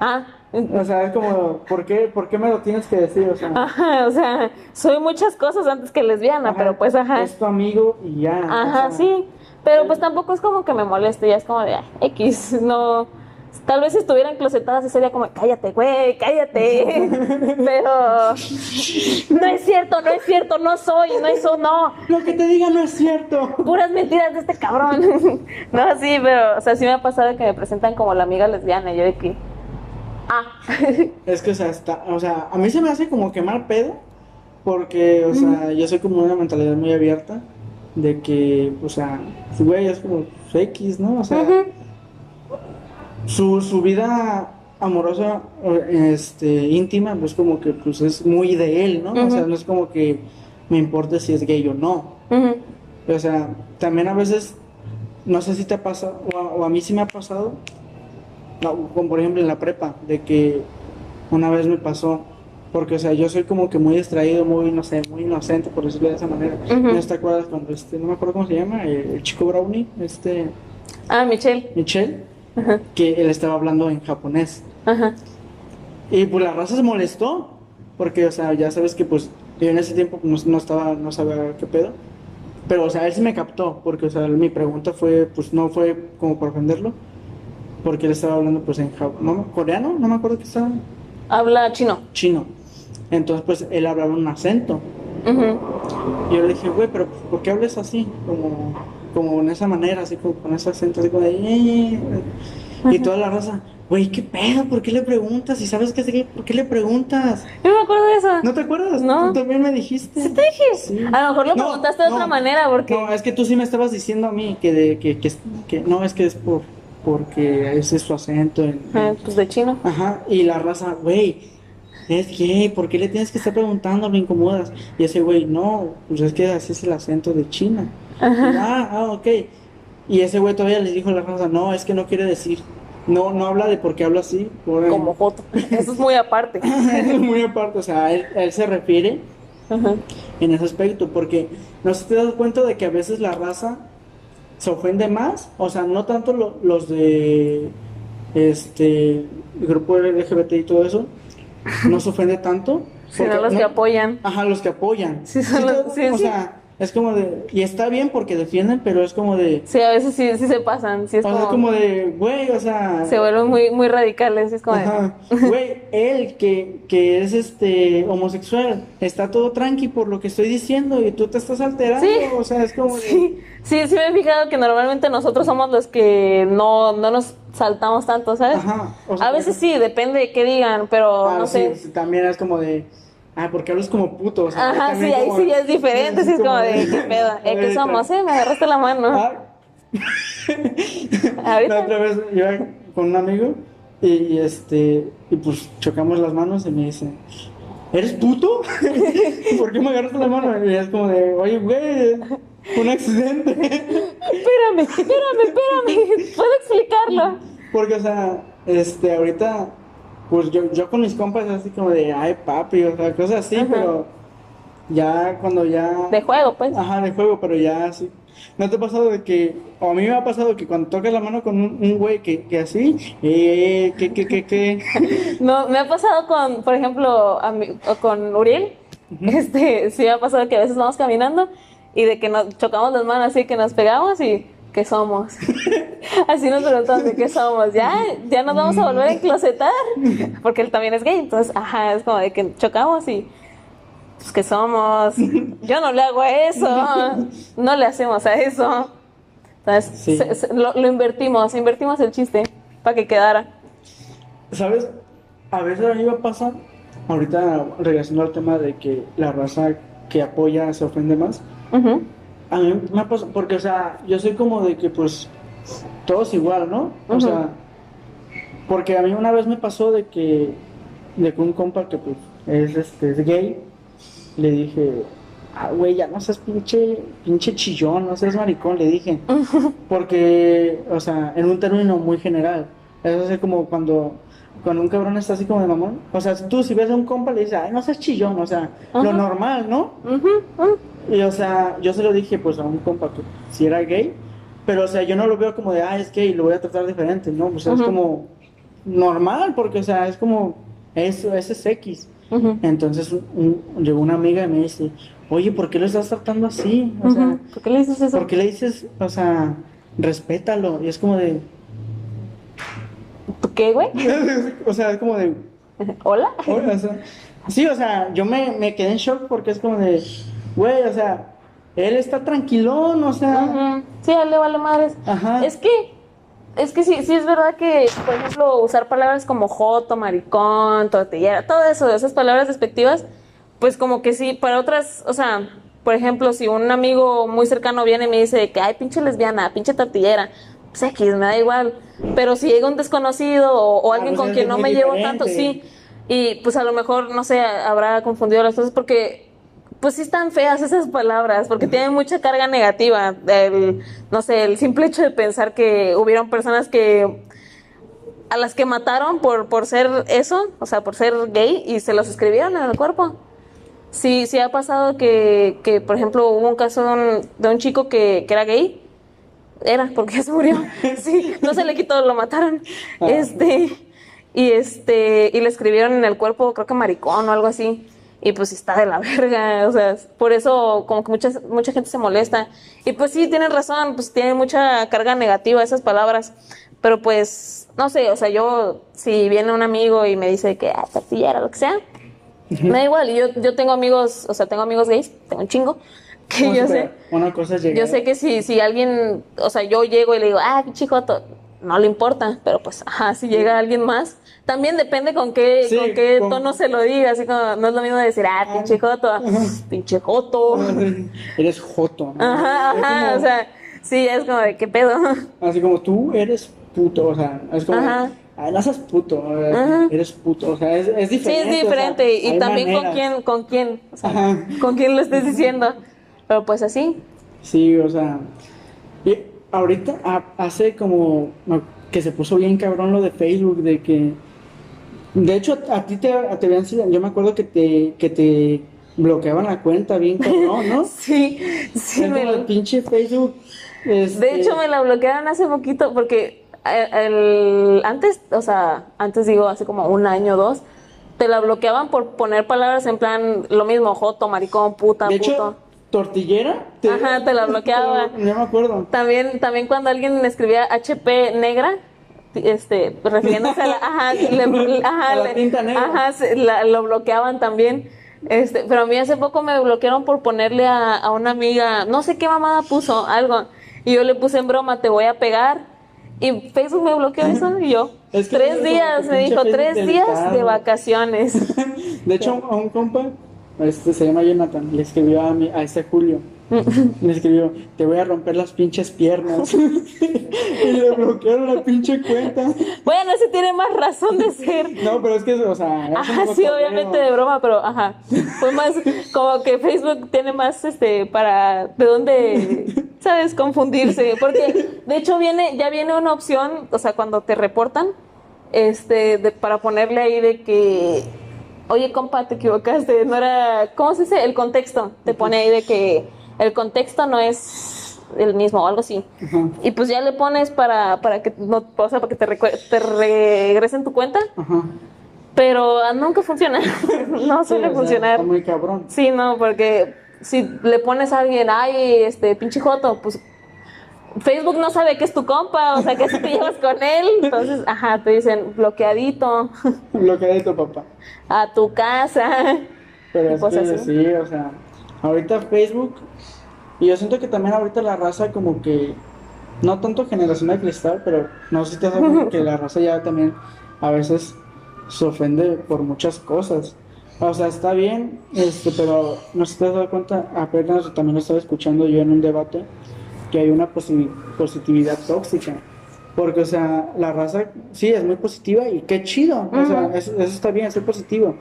Ah, O sea, es como, ¿por qué, ¿por qué me lo tienes que decir? O sea, ajá, o sea, soy muchas cosas antes que lesbiana, ajá, pero pues ajá. Es tu amigo y ya. o Ajá, sea, sí. Pero pues tampoco es como que me moleste, ya es como de "Ay, X, *laughs* no. Tal vez si estuvieran closetadas sí sería como, cállate, güey, cállate. *laughs* Pero no es cierto, no es cierto, no soy, no eso, no. Lo que te diga no es cierto. Puras mentiras de este cabrón. *laughs* No, sí, pero, o sea, sí me ha pasado que me presentan como la amiga lesbiana, y yo de que. Ah. *laughs* Es que, o sea, está, o sea, a mí se me hace como que mal pedo, porque, o sea, yo soy como una mentalidad muy abierta, de que, o sea, güey es como X, ¿no? O sea. Su, su vida amorosa, eh, este, íntima, pues como que, pues es muy de él, ¿no? O sea, no es como que me importe si es gay o no. Ujú. O sea, también a veces, no sé si te ha pasado, o a, o a mí sí me ha pasado, no, como por ejemplo en la prepa, de que una vez me pasó, porque, o sea, yo soy como que muy distraído, muy, no sé, muy inocente, por decirlo de esa manera. Ujú. ¿No te acuerdas cuando, este, no me acuerdo cómo se llama, el, el chico brownie, este, Ah, Michelle. Michelle, Ajá. que él estaba hablando en japonés. Ajá. Y pues la raza se molestó, porque, o sea, ya sabes que pues yo en ese tiempo no, no estaba, no sabía qué pedo. Pero, o sea, él sí me captó, porque, o sea, mi pregunta fue, pues no fue como para ofenderlo, porque él estaba hablando, pues, en jap- no, coreano, no me acuerdo que estaba, Habla chino. chino. Entonces, pues, él hablaba un acento. Ujú. Y yo le dije, güey, pero pues, ¿por qué hablas así? Como, como en esa manera, así como con ese acento, así como de... "Eh". Y toda la raza, güey, ¿qué pedo? ¿Por qué le preguntas? Si sabes que es gay, ¿por qué le preguntas? Yo me acuerdo de eso. ¿No te acuerdas? No. Tú también me dijiste. ¿Sí te dije? Sí. A lo mejor lo No, preguntaste de no. otra manera porque... No, es que tú sí me estabas diciendo a mí que, de, que, que, que no, es que es por porque ese es su acento. en- Eh, pues de chino. Ajá, y la raza, güey, es gay, ¿por qué le tienes que estar preguntando? Lo incomodas. Y ese güey, no, pues es que así es el acento de China. Ah, ah, ok. Y ese güey todavía les dijo a la raza, no, es que no quiere decir, no, no habla de por qué habla así. por- Como Joto. Eso es muy aparte. *laughs* Eso es muy aparte, o sea, él, él se refiere Ajá. en ese aspecto, porque no sé si te das cuenta de que a veces la raza se ofende más, o sea, no tanto lo- los de este el grupo LGBT y todo eso, no se ofende tanto. *laughs* Sino porque los que apoyan. Ajá, los que apoyan. Sí, son los- sí, o sí. sea, es como de, y está bien porque defienden, pero es como de, Sí, a veces sí, sí se pasan. Sí es o como... es como de, güey, o sea, Se vuelven muy, muy radicales. Es como de... *laughs* Güey, él que, que es este homosexual, está todo tranqui por lo que estoy diciendo y tú te estás alterando. Sí. O sea, es como de. Sí, sí, sí me he fijado que normalmente nosotros somos los que no, no nos saltamos tanto, ¿sabes? Ajá. o sea, A veces sí, depende de qué digan, pero ah, no sí, sé. también es como de. Ah, porque hablas como puto. O sea, Ajá, sí, ahí como- sí ya es diferente, sí es como de, ¿qué pedo? *laughs* ¿Eh, ¿Qué somos, eh? Me agarraste la mano. Ah. *laughs* Ahorita. La otra vez iba con un amigo y, y, este y pues chocamos las manos y me dice, ¿eres puto? *laughs* ¿Por qué me agarraste la mano? Y es como de, oye, güey, un accidente. Espérame, espérame, espérame. ¿Puedo explicarlo? Porque, o sea, este, ahorita, pues yo, yo con mis compas así como de, ay, papi, o sea, cosas así, Ajá. pero ya cuando ya... De juego, pues. Ajá, de juego, pero ya así. ¿No te ha pasado de que, o a mí me ha pasado que cuando tocas la mano con un, un güey que, que así, eh, que, que, que, que... *laughs* No, me ha pasado con, por ejemplo, a mí- o con Uriel. Este, sí me ha pasado que a veces vamos caminando y de que nos chocamos las manos así que nos pegamos y ¿qué somos? *laughs* así nos preguntamos de qué somos. Ya, ya nos vamos a volver a enclosetar. Porque él también es gay. Entonces, ajá, es como de que chocamos y pues ¿qué somos? Yo no le hago a eso. No le hacemos a eso. Entonces, Sí. se- se- lo, lo invertimos, invertimos el chiste para que quedara. ¿Sabes? A veces a mí me pasa, ahorita regresando al tema de que la raza que apoya se ofende más, Ujú. A mí me pasa, porque, o sea, yo soy como de que, pues, todos igual, ¿no? O sea, porque a mí una vez me pasó de que, de que un compa que, pues, es, este, es gay, le dije, ah, güey, ya no seas pinche, pinche chillón, no seas maricón, le dije. *laughs* Porque, o sea, en un término muy general, es así como cuando, cuando un cabrón está así como de mamón, o sea, tú si ves a un compa le dices, ay, no seas chillón, o sea, lo normal, ¿no? Y o sea, yo se lo dije pues a un compa que si era gay, pero o sea, yo no lo veo como de, ah, es gay, lo voy a tratar diferente, ¿no? O sea, es como normal, porque o sea, es como, eso, ese es X. Entonces un- llegó una amiga y me dice, oye, ¿por qué lo estás tratando así? O sea. ¿Por qué le dices eso? ¿por qué le dices, o sea, respétalo? Y es como de, ¿Tú qué, güey? *laughs* o sea, es como de, ¿Hola? *laughs* Oye, o sea, sí, o sea, yo me, me quedé en shock porque es como de, güey, o sea, él está tranquilón, o sea, Ujú. Sí, a él le vale madres. Ajá. Es que, es que sí, sí es verdad que, por ejemplo, usar palabras como joto, maricón, tortillera, todo eso, esas palabras despectivas, pues como que sí, para otras, o sea, por ejemplo, si un amigo muy cercano viene y me dice que, ay, pinche lesbiana, pinche tortillera, pues X, me da igual. Pero si llega un desconocido o, o Ah, alguien pues con quien no me llevo tanto, sí, y pues a lo mejor, no sé, habrá confundido las cosas porque pues sí están feas esas palabras, porque tienen mucha carga negativa. El, no sé, el simple hecho de pensar que hubieron personas que a las que mataron por, por ser eso, o sea, por ser gay, y se los escribieron en el cuerpo. Sí, sí ha pasado que, que por ejemplo, hubo un caso de un, de un chico que, que era gay. Era, porque ya se murió. *laughs* Sí, no se le quitó, lo mataron. Ah. Este, y este, y le escribieron en el cuerpo, creo que maricón o algo así. Y pues está de la *laughs* verga, o sea, por eso como que mucha, mucha gente se molesta. Y pues sí, tienen razón, pues tienen mucha carga negativa esas palabras. Pero pues, no sé, o sea, yo, si viene un amigo y me dice que, ah, tortillera, lo que sea, me da igual. Y yo, yo tengo amigos, o sea, tengo amigos gays, tengo un chingo, *laughs* que ¿Cómo yo sé. Una cosa es llegar. Yo sé que si, si alguien, o sea, yo llego y le digo, ah, qué chicoto, no le importa, pero pues, ajá, si llega alguien más, también depende con qué, Sí, con qué con- tono se lo diga, así como, no es lo mismo decir, ah, pinche joto, pinche joto. *laughs* Eres joto. ¿no? Ajá, ajá, como- o sea, sí, es como de, ¿qué pedo? *laughs* Así como tú eres puto, o sea, es como, Ajá. no seas puto, Ajá. eres puto, o sea, es, es Sí, diferente. es o sea, diferente, y también con quién, con quién, o sea, Ajá. con quién lo estés diciendo, pero pues así. Sí, o sea, y ahorita ha- hace como que se puso bien cabrón lo de Facebook, de que, de hecho, a ti te, te habían sido- yo me acuerdo que te, que te bloqueaban la cuenta bien cabrón, ¿no? *laughs* Sí, sí, me lo- el pinche Facebook. este, De hecho, me la bloquearon hace poquito porque eh, el, antes, o sea, antes digo, hace como un año o dos, te la bloqueaban por poner palabras en plan lo mismo, joto, maricón, puta, de puto. hecho, tortillera. Ajá, te la *laughs* bloqueaba. Yo me acuerdo. También, también cuando alguien escribía HP negra, este, refiriéndose a la, ajá, *laughs* le- ajá, A la tinta negra. ajá, se- la- lo bloqueaban también. Este, pero a mí hace poco me bloquearon por ponerle a, a una amiga, no sé qué mamada puso, algo, y yo le puse en broma, te voy a pegar. Y Facebook me bloqueó eso *laughs* y yo. Es que tres es días, me dijo, tres días de vacaciones. *laughs* De hecho, a un compa, este se llama Jonathan, le escribió a, mi, a este Julio. *laughs* Le escribió, te voy a romper las pinches piernas. *laughs* y le bloquearon la pinche cuenta. bueno, ese tiene más razón de ser. *laughs* No, pero es que, o sea, Ajá, sí, obviamente de broma, pero ajá. Fue más como que Facebook tiene más este para de dónde, ¿sabes? confundirse, porque de hecho viene ya viene una opción, o sea, cuando te reportan este de, para ponerle ahí de que Oye, compa, te equivocaste, no era ¿cómo se dice? El contexto. Te pone ahí de que el contexto no es el mismo o algo así. Y pues ya le pones para, para que no, o sea, para que te, te regresen tu cuenta, ajá. pero ah, nunca funciona. *laughs* no suele funcionar. Está muy cabrón. Sí, no, porque si le pones a alguien, ay, este, pinche joto, pues Facebook no sabe que es tu compa, o sea, que si te *laughs* llevas con él. Entonces, ajá, te dicen bloqueadito *laughs* Bloquea de tu papá. a tu casa. Pero es cosas que así. sí, o sea, ahorita Facebook, y yo siento que también ahorita la raza como que, no tanto generación de cristal, pero no sé si te das cuenta que la raza ya también a veces se ofende por muchas cosas. O sea, está bien, este, pero no sé si te has dado cuenta, apenas también lo estaba escuchando yo en un debate, que hay una posi- positividad tóxica. Porque, o sea, la raza sí es muy positiva y qué chido. O sea, eso, eso está bien, ser positivo.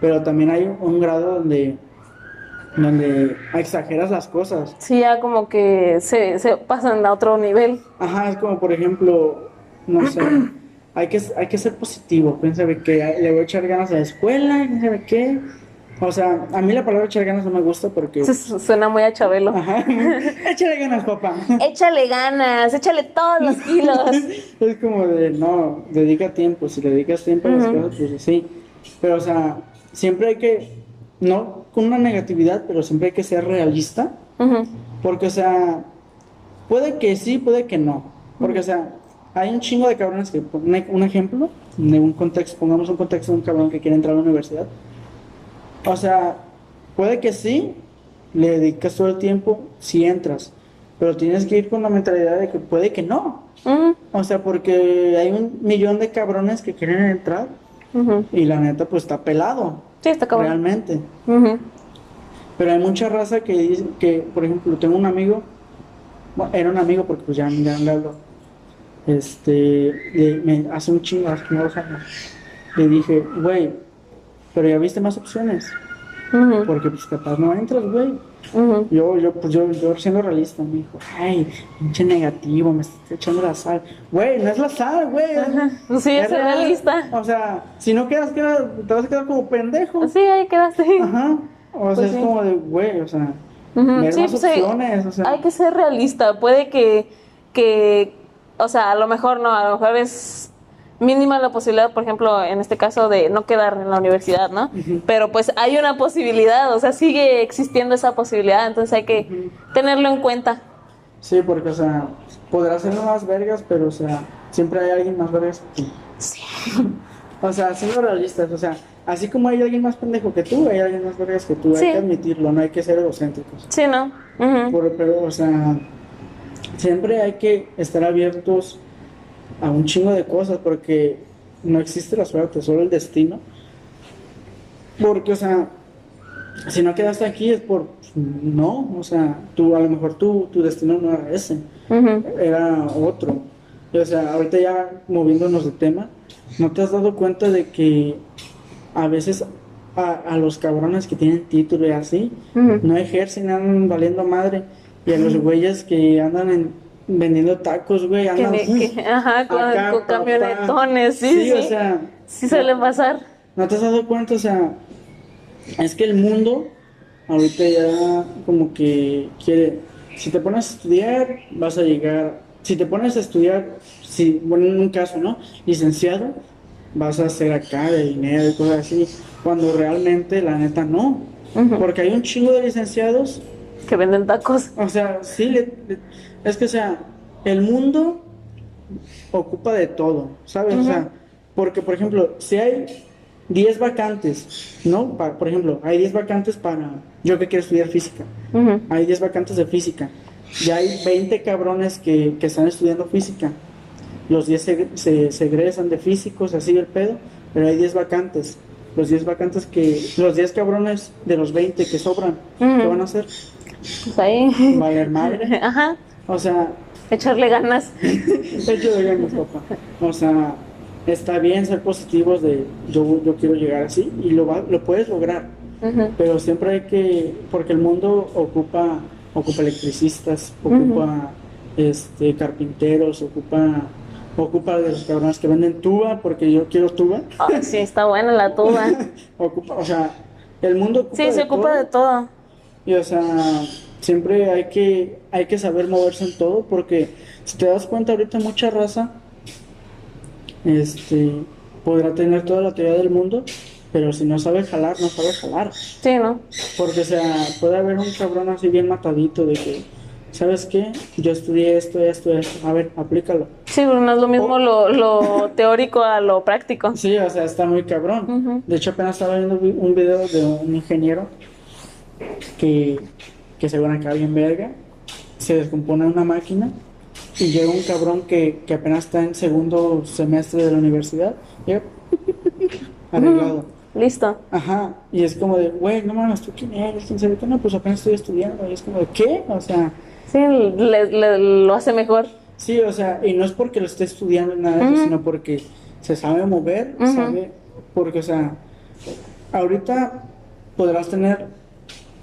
Pero también hay un grado donde, donde exageras las cosas. Sí, ya como que se, se pasan a otro nivel. Ajá, es como por ejemplo, no sé, *clears throat* hay que, hay que ser positivo. Quién sabe qué, le voy a echar ganas a la escuela, quién sabe qué. O sea, a mí la palabra echar ganas no me gusta porque. Su- su- Suena muy a Chabelo. Ajá, *laughs* échale ganas, papá. *laughs* Échale ganas, échale todos los kilos. *laughs* Es como de, no, dedica tiempo, si le dedicas tiempo a las cosas, pues sí. Pero, o sea, siempre hay que, no con una negatividad, pero siempre hay que ser realista. Porque, o sea, puede que sí, puede que no. Porque, o sea, hay un chingo de cabrones que, un, ejemplo, de un contexto, pongamos un contexto de un cabrón que quiere entrar a la universidad. O sea, puede que sí, le dedicas todo el tiempo, si entras. Pero tienes que ir con la mentalidad de que puede que no. O sea, porque hay un millón de cabrones que quieren entrar y la neta pues está pelado, Sí, está cabrón. realmente. Pero hay mucha raza que dice que, por ejemplo, tengo un amigo, bueno, era un amigo porque pues ya, ya le hablo, este, me- hace un chingo, hace dos años, le dije, güey, pero ya viste más opciones, porque pues capaz no entras, güey. Yo, yo, pues yo, yo siendo realista, me dijo, ay, pinche negativo, me estás echando la sal. Güey, no es la sal, güey. Pues sí, es real. realista. O sea, si no quedas, queda- te vas a quedar como pendejo. Sí, ahí quedaste. Ajá. O sea, Pues es sí. como de, güey, o sea, ver sí, más pues, o sea. Hay que ser realista. Puede que, que, o sea, a lo mejor no, a lo mejor es mínima la posibilidad, por ejemplo, en este caso de no quedar en la universidad, ¿no? Pero pues hay una posibilidad, o sea, sigue existiendo esa posibilidad, entonces hay que tenerlo en cuenta. Sí, porque, o sea, podrás ser más vergas, pero, o sea, siempre hay alguien más vergas que tú. Sí. *laughs* O sea, siendo realistas, o sea, así como hay alguien más pendejo que tú, hay alguien más vergas que tú. Sí. Hay que admitirlo, no hay que ser egocéntricos. Sí, ¿no? Por- pero, o sea, siempre hay que estar abiertos a un chingo de cosas porque no existe la suerte, solo el destino. Porque, o sea, si no quedaste aquí es por. No, o sea, tú, a lo mejor tu, tu destino no era ese, era otro. Y, o sea, ahorita ya moviéndonos de tema, ¿no te has dado cuenta de que a veces a, a los cabrones que tienen título y así, no ejercen, andan valiendo madre. Y a los güeyes que andan en- vendiendo tacos, güey, andan. que- *laughs* ajá, con, acá, con camionetones, sí, sí. o sea, sí suele pasar. ¿no te has dado cuenta? O sea, es que el mundo ahorita ya como que quiere, si te pones a estudiar, vas a llegar, si te pones a estudiar, si, bueno, en un caso, ¿no? Licenciado, vas a hacer acá de dinero y cosas así, cuando realmente la neta no. Ujú. Porque hay un chingo de licenciados Que venden tacos. o sea, sí, le- le- es que, o sea, el mundo ocupa de todo, ¿sabes? O sea, porque, por ejemplo, si hay 10 vacantes, ¿no? Pa- por ejemplo, hay 10 vacantes para, yo que quiero estudiar física, Ujú. hay 10 vacantes de física, y hay 20 cabrones que, que están estudiando física, los 10 se, se, se egresan de físicos, así el pedo, pero hay 10 vacantes. Los 10 vacantes que, los 10 cabrones de los 20 que sobran, ¿qué Ujú. van a hacer? Pues ahí. Valer madre. *laughs* Ajá. O sea, Echarle ganas. *laughs* de ganas, papá. O sea, está bien ser positivos de yo, yo quiero llegar así y lo, va- lo puedes lograr, pero siempre hay que, porque el mundo ocupa, ocupa electricistas, ocupa este, carpinteros, ocupa, ocupa de los cabrones que venden tuba, porque yo quiero tuba, Ay, sí, está buena la tuba. *laughs* ocupa, o sea, el mundo ocupa Sí, se ocupa todo. de todo. Y o sea, siempre hay que, hay que saber moverse en todo porque si te das cuenta ahorita mucha raza este podrá tener toda la teoría del mundo, pero si no sabe jalar, no sabe jalar. Sí, ¿no? Porque o sea, puede haber un cabrón así bien matadito de que, ¿sabes qué? Yo estudié esto, esto, esto. A ver, aplícalo. Sí, pero no es lo mismo lo, lo teórico a lo práctico. Sí, o sea, está muy cabrón. De hecho, apenas estaba viendo vi- un video de un ingeniero que, que según acá bien verga, se descompone una máquina y llega un cabrón que, que apenas está en segundo semestre de la universidad, llega *laughs* arreglado. Listo. Ajá, y es como de, güey, no mames, ¿tú quién eres? ¿Quién sabe? No, pues apenas estoy estudiando. Y es como de, ¿qué? O sea, Sí, le- le- lo hace mejor. Sí, o sea, y no es porque lo esté estudiando nada eso, sino porque se sabe mover, sabe, porque, o sea, ahorita podrás tener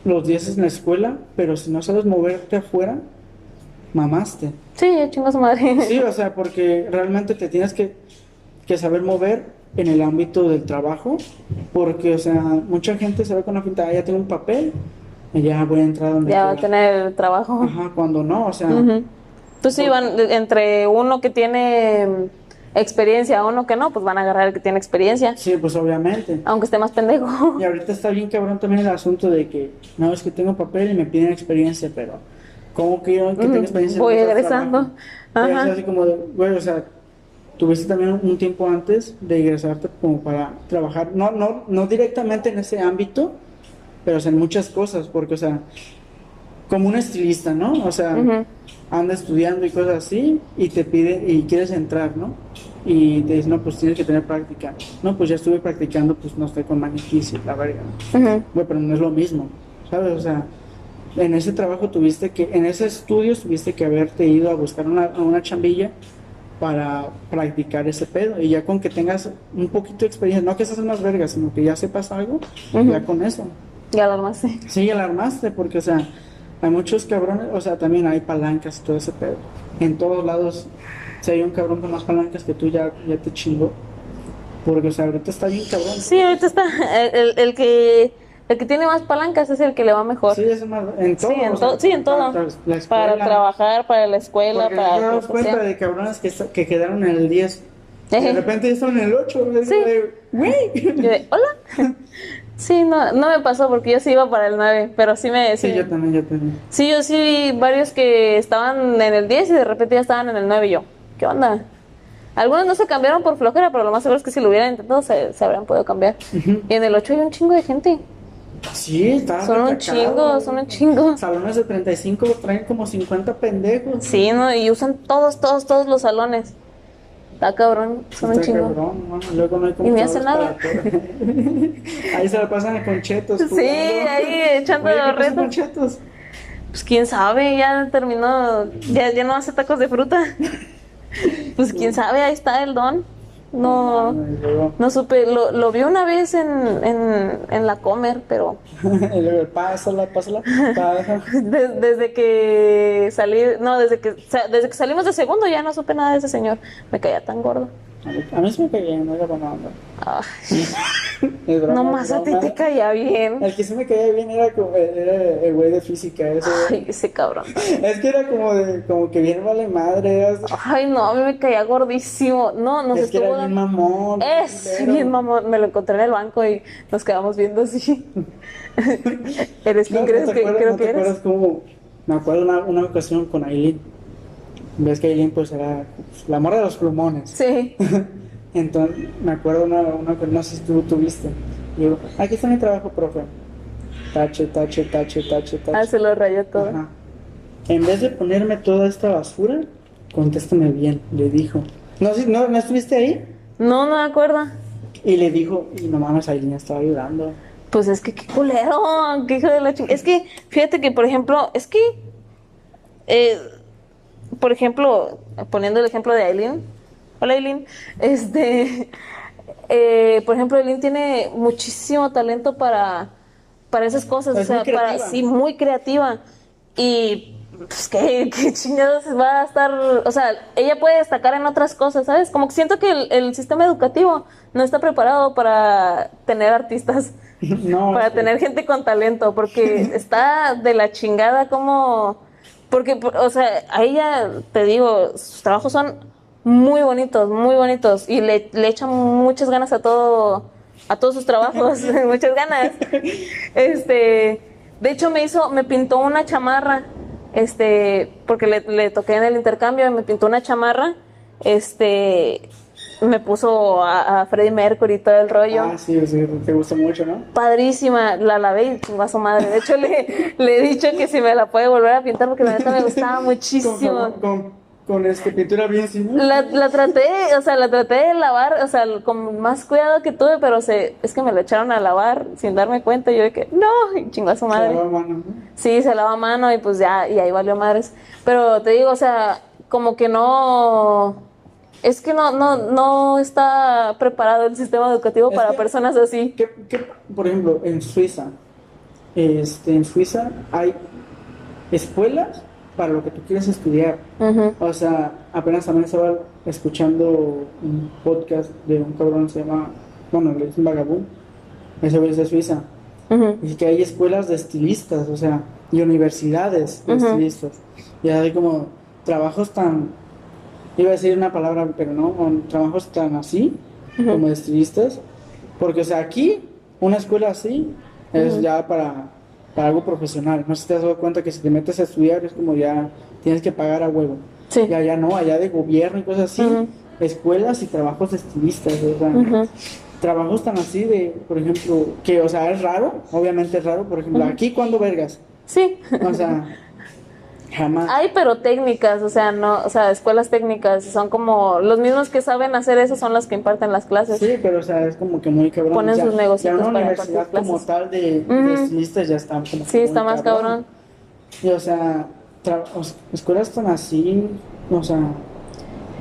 los 10 en la escuela, pero si no sabes moverte afuera, mamaste. Sí, chingo su madre. Sí, o sea, porque realmente te tienes que, que saber mover en el ámbito del trabajo, porque, o sea, mucha gente se ve con la finta, "Ah, ya tengo un papel, y ya voy a entrar donde Ya va a quiera". tener trabajo. Ajá, cuando no, o sea, Ujú. Pues sí, van entre uno que tiene experiencia uno que no, pues van a agarrar el que tiene experiencia, sí, pues obviamente. aunque esté más pendejo. *laughs* Y ahorita está bien cabrón también el asunto de que, no, es que tengo papel y me piden experiencia, pero ¿cómo que yo que tengo Ujú, experiencia? voy egresando. Ajá. es así como, de, güey, o sea, tuviste también un tiempo antes de ingresarte como para trabajar, no, no, no directamente en ese ámbito, pero o sea, en muchas cosas, porque, o sea, como un estilista, ¿no? O sea, Ujú. Anda estudiando y cosas así y te pide y quieres entrar, ¿no? Y te dice, no, pues tienes que tener práctica. No, pues ya estuve practicando, pues no estoy con maniquís la verga. ¿no? Ujú. Güey, pero no es lo mismo, ¿sabes? O sea, en ese trabajo tuviste que, en ese estudio tuviste que haberte ido a buscar una, a una chambilla para practicar ese pedo. Y ya con que tengas un poquito de experiencia, no que seas más verga, sino que ya sepas algo, Ujú. ya con eso. Ya lo armaste. Sí, alarmaste, porque, o sea, hay muchos cabrones, o sea, también hay palancas y todo ese pedo. En todos lados, si hay un cabrón con más palancas que tú, ya, ya te chingó. Porque, o sea, ahorita está bien cabrón. Sí, ahorita está el, el- el que el que tiene más palancas es el que le va mejor. Sí, es más, en todo. Sí, en sea, to- sí, en todo. para la escuela, para trabajar, para la escuela, Porque para damos que cuenta de cabrones que, que quedaron en el 10 Y de repente ya están en el 8. Sí. Güey. Yo de, hola. *laughs* Sí, no, no me pasó porque yo sí iba para el 9, pero sí me... Sí, Sí, yo también, yo también. sí, yo sí vi varios que estaban en el 10 y de repente ya estaban en el 9 y yo, ¿qué onda? Algunos no se cambiaron por flojera, pero lo más seguro es que si lo hubieran intentado se, se habrían podido cambiar. Y en el 8 hay un chingo de gente. Sí, está. Son un chingo, son un chingo. Salones de 35 traen como 50 pendejos. Sí, ¿no? Y usan todos, todos, todos los salones. Está cabrón, son un Está chingo. cabrón, mano. Luego no hay Y ni hace nada. *laughs* Ahí se la pasan con chetos. Sí, jugando. ahí echando Oye, ¿qué pasa retos. con chetos? Pues quién sabe, ya terminó, ya, ya no hace tacos de fruta. *laughs* Pues quién sabe, ahí está el don. No, no supe, lo, lo vi una vez en, en, en la comer, pero *laughs* pásala, pásala. pásala. *laughs* de- desde que salí, no, desde que, desde que salimos de segundo ya no supe nada de ese señor. Me caía tan gordo. A mí sí me caía, no era buena onda. Broma, nomás es a ti broma. te caía bien. El que sí me caía bien era, como, era el güey de física. Ese. Ay, ese cabrón. Es que era como, de, como que bien vale madre. Ay, no, a mí me caía gordísimo. No, nos es que estuvo era bien mamón. Es bien mamón, me lo encontré en el banco y nos quedamos viendo así. *laughs* ¿Eres quién No, crees ¿no te que acuerdas- creo no que te eres? acuerdas me acuerdo una, una ocasión con Aileen ves que Aileen pues era pues, la morra de los plumones Sí. *laughs* entonces me acuerdo una, una no sé si tú tuviste y digo aquí está mi trabajo profe tache tache tache tache tache Ah, se lo rayó todo. Ajá. en vez de ponerme toda esta basura contéstame bien le dijo no si no, no estuviste ahí No, no me acuerdo. y le dijo y no mames Aileen estaba llorando Pues es que qué culero, qué hijo de la chingada. Es que, fíjate que, por ejemplo, es que, eh, por ejemplo, poniendo el ejemplo de Aileen, hola Aileen, este, *laughs* eh, por ejemplo, Aileen tiene muchísimo talento para, para esas cosas, Es o muy sea, para, sí, muy creativa. Y, pues, ¿qué, *laughs* qué chingados va a estar, o sea, ella puede destacar en otras cosas, ¿sabes? Como que siento que el, el sistema educativo no está preparado para tener artistas *laughs* no para tener gente con talento, porque está de la chingada como... Porque, por- o sea, a ella, te digo, sus trabajos son muy bonitos, muy bonitos, y le, le echan muchas ganas a todo, a todos sus trabajos, *laughs* *laughs* muchas ganas. Este, de hecho me hizo, me pintó una chamarra, este, porque le, le toqué en el intercambio, y me pintó una chamarra, este, me puso a, a Freddie Mercury y todo el rollo ah sí, sí te gusta mucho ¿no? padrísima, la lavé y chingó a su madre. De hecho, *laughs* le, le he dicho que si me la puede volver a pintar porque la neta me gustaba *laughs* muchísimo. con, con, con, este, pintura bien sin La, la traté, o sea, la traté de lavar, o sea, con más cuidado que tuve, pero se, es que me la echaron a lavar sin darme cuenta. Y yo de que, no, y chingó a su madre. Sí, se lava a mano y pues ya, y ahí valió madres. Pero te digo, o sea, como que no. Es que no, no, no está preparado el sistema educativo Es para que- personas así. ¿Qué, qué, por ejemplo, en Suiza, este, en Suiza hay escuelas para lo que tú quieres estudiar. O sea, apenas también estaba escuchando un podcast de un cabrón que se llama, bueno, le dicen vagabundo, ese güey es de Suiza. ujú. Y que hay escuelas de estilistas, o sea, y universidades de estilistas. Y hay como trabajos tan, iba a decir una palabra, pero no, con trabajos tan así, Ujú. como de estilistas. Porque, o sea, aquí, una escuela así, es ya para, para algo profesional. No sé si te has dado cuenta que si te metes a estudiar es como ya tienes que pagar a huevo. Sí. Y allá no, allá de gobierno y cosas así, escuelas y trabajos de estilistas, o sea, trabajos tan así de, por ejemplo, que, o sea, es raro, obviamente es raro, por ejemplo, aquí cuando vergas, Sí. o sea, *laughs* jamás. Hay, pero técnicas, o sea, no, o sea, escuelas técnicas, son como los mismos que saben hacer eso son los que imparten las clases. Sí, pero o sea, es como que muy cabrón. Ponen sus negocios para universidad impartir como clases. tal de, de Ujú. estilistas ya está como Sí, está más cabrón. Y o sea, o sea, escuelas tan así, o sea,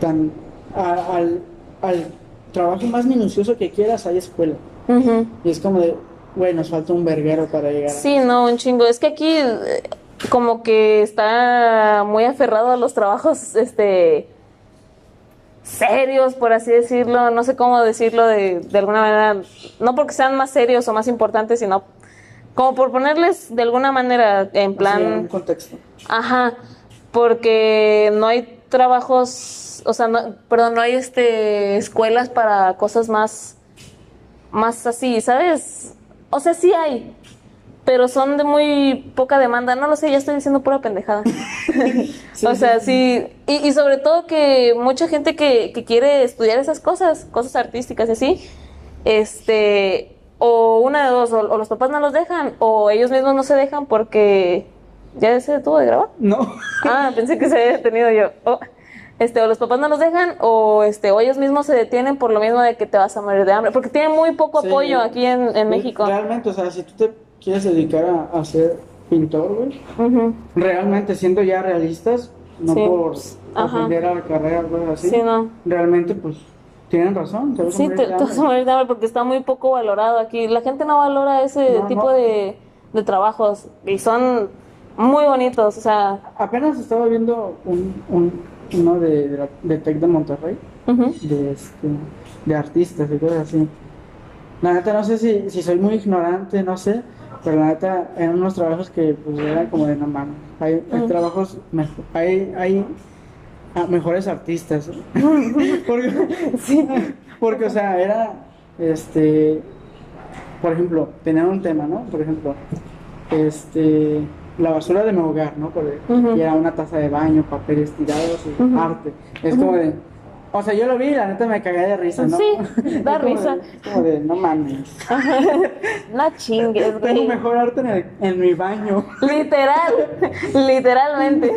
tan a- al, al trabajo más minucioso que quieras hay escuela. Ujú. Y es como de, güey, nos falta un verguero para llegar. a- Sí, no, un chingo. Es que aquí como que está muy aferrado a los trabajos, este, serios, por así decirlo. No sé cómo decirlo de, de alguna manera. No porque sean más serios o más importantes, sino como por ponerles de alguna manera en plan... en un contexto. Ajá, porque no hay trabajos, o sea, no, perdón, no hay este escuelas para cosas más, más así, ¿sabes? O sea, sí hay, pero son de muy poca demanda. No lo sé, ya estoy diciendo pura pendejada. *laughs* o sea, sí, y, y sobre todo que mucha gente que, que quiere estudiar esas cosas, cosas artísticas y así, este, o una de dos, o, o los papás no los dejan, o ellos mismos no se dejan porque ya se detuvo de grabar. No. Ah, pensé que se había detenido yo. Oh, Este, o los papás no los dejan, o este, o ellos mismos se detienen por lo mismo de que te vas a morir de hambre, porque tienen muy poco Sí. apoyo aquí en, en México. Realmente, o sea, si tú te quieres dedicar a, a ser pintor, güey, realmente siendo ya realistas, no Sí. por Ajá. ofender a la carrera, algo así, Sí, no. realmente, pues, tienen razón. te vas a Sí, te, te vas a hambre. morir de hambre porque está muy poco valorado aquí. La gente no valora ese No, tipo no. De, de trabajos y son muy bonitos, o sea, Apenas estaba viendo un, un, uno de, de, de Tec de Monterrey, de, este, de artistas y cosas así. La neta, no sé si, si soy muy ignorante, no sé, pero la neta, eran unos trabajos que pues eran como de no mames. Hay, hay trabajos, mejo- hay, hay ah, mejores artistas. *laughs* porque, porque, o sea, era, este, por ejemplo, tenían un tema, ¿no? Por ejemplo, este, la basura de mi hogar, ¿no? Por, Ujú. Y era una taza de baño, papeles tirados y arte. Es como de, o sea, yo lo vi y la neta me cagué de risa, ¿no? Sí, *laughs* Es da como risa. de- es como de, no mames. *laughs* no chingues, *laughs* Tengo güey. mejor arte en, el- en mi baño. Literal, literalmente.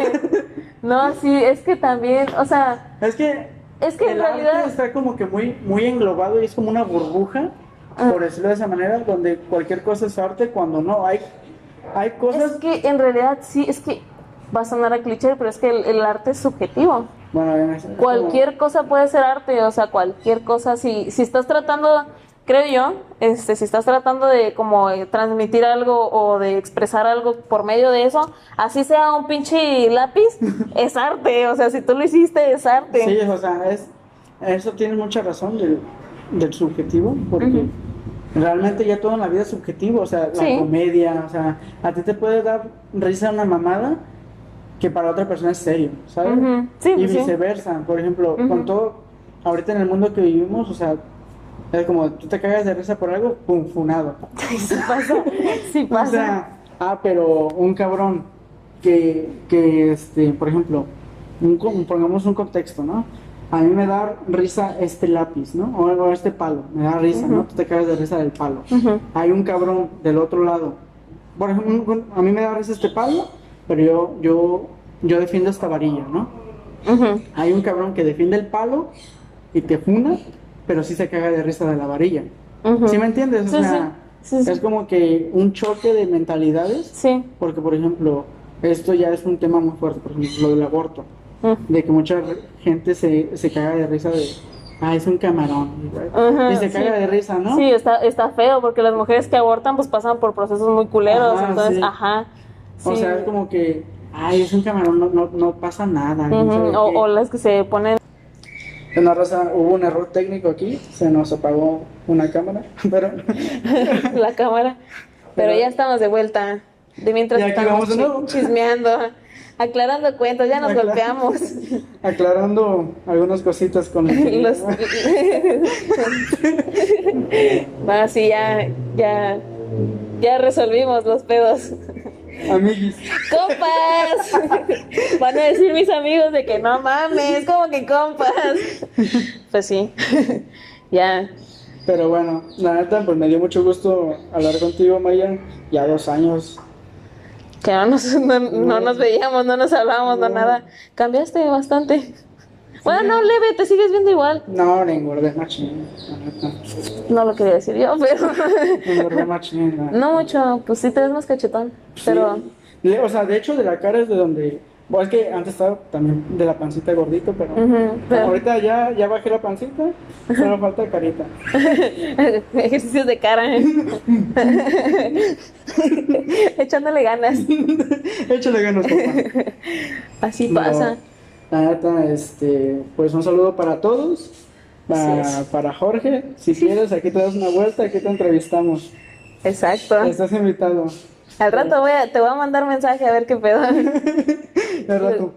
No, sí, es que también, o sea, Es que es que en el realidad... arte está como que muy, muy englobado y es como una burbuja, Ah. por decirlo de esa manera, donde cualquier cosa es arte cuando no. Hay, hay Es cosas. que en realidad sí, es que va a sonar a cliché, pero es que el, el arte es subjetivo. Bueno, es como- Cualquier cosa puede ser arte, o sea, cualquier cosa. Si, si estás tratando, creo yo, este, si estás tratando de como eh, transmitir algo o de expresar algo por medio de eso, así sea un pinche lápiz, *laughs* es arte. O sea, si tú lo hiciste, es arte. Sí, o sea, es, eso tiene mucha razón del, del subjetivo, porque realmente ya todo en la vida es subjetivo, o sea, la Sí. comedia, o sea, a ti te puede dar risa una mamada que para otra persona es serio, ¿sabes? Sí, y sí. viceversa, por ejemplo, con todo, ahorita en el mundo que vivimos, o sea, es como tú te cagas de risa por algo, pum, funado. *laughs* Sí pasa, sí O pasa. sea, ah, pero un cabrón que, que este, por ejemplo, un pongamos un contexto, ¿no? A mí me da risa este lápiz, ¿no? O, o este palo, me da risa, ¿no? Tú te cagas de risa del palo. Hay un cabrón del otro lado. Por ejemplo, un- a mí me da risa este palo, pero yo, yo, yo defiendo esta varilla, ¿no? Hay un cabrón que defiende el palo y te funa, pero sí se caga de risa de la varilla. ¿Sí me entiendes? O sea, sí. Sí, sí. es como que un choque de mentalidades, Sí. porque por ejemplo, esto ya es un tema muy fuerte, por ejemplo, lo del aborto, de que mucha gente se, se caga de risa de, ah, es un camarón, güey", Ajá, y se sí. caga de risa, ¿no? Sí, está, está feo porque las mujeres que abortan pues pasan por procesos muy culeros, Ajá, entonces, sí. ajá. O sea, es como que, ay, es un camarón, no, no, no pasa nada. no Ujú, sabe qué". o, o las que se ponen... En la raza hubo un error técnico aquí, se nos apagó una cámara, *laughs* pero *laughs* la cámara. Pero, Pero- ya estamos de vuelta. De mientras estamos de nuevo. chismeando, aclarando cuentos, ya nos Aclar- golpeamos. *laughs* aclarando algunas cositas con el Los... bueno, sí, ya, ya, ya resolvimos los pedos. Amiguis. ¡Compas! *laughs* Van a decir mis amigos de que no mames, como que compas. Pues sí, ya. Pero bueno, la neta, pues me dio mucho gusto hablar contigo, Maya. Ya dos años. Que no nos, no, no nos veíamos, no nos hablábamos, no, No. nada. Cambiaste bastante. Bueno, no, leve, te sigues viendo igual. No, le engordé machín. No lo quería decir yo, pero. *laughs* Engordé machín. No mucho, pues sí te ves más cachetón. Pero. Sí. O sea, de hecho, de la cara es de donde. Bueno, es que antes estaba también de la pancita gordito, pero. Pero- Ahorita ya, ya bajé la pancita, solo falta carita. *laughs* Ejercicios de cara. ¿eh? *laughs* Echándole ganas. Échale ganas, papá. Así No, pasa. La neta, este, pues un saludo para todos. Para, para Jorge, si quieres, aquí te das una vuelta, aquí te entrevistamos. Exacto. Estás invitado. Al rato voy a, te voy a mandar mensaje a ver qué pedo. *laughs* El rato.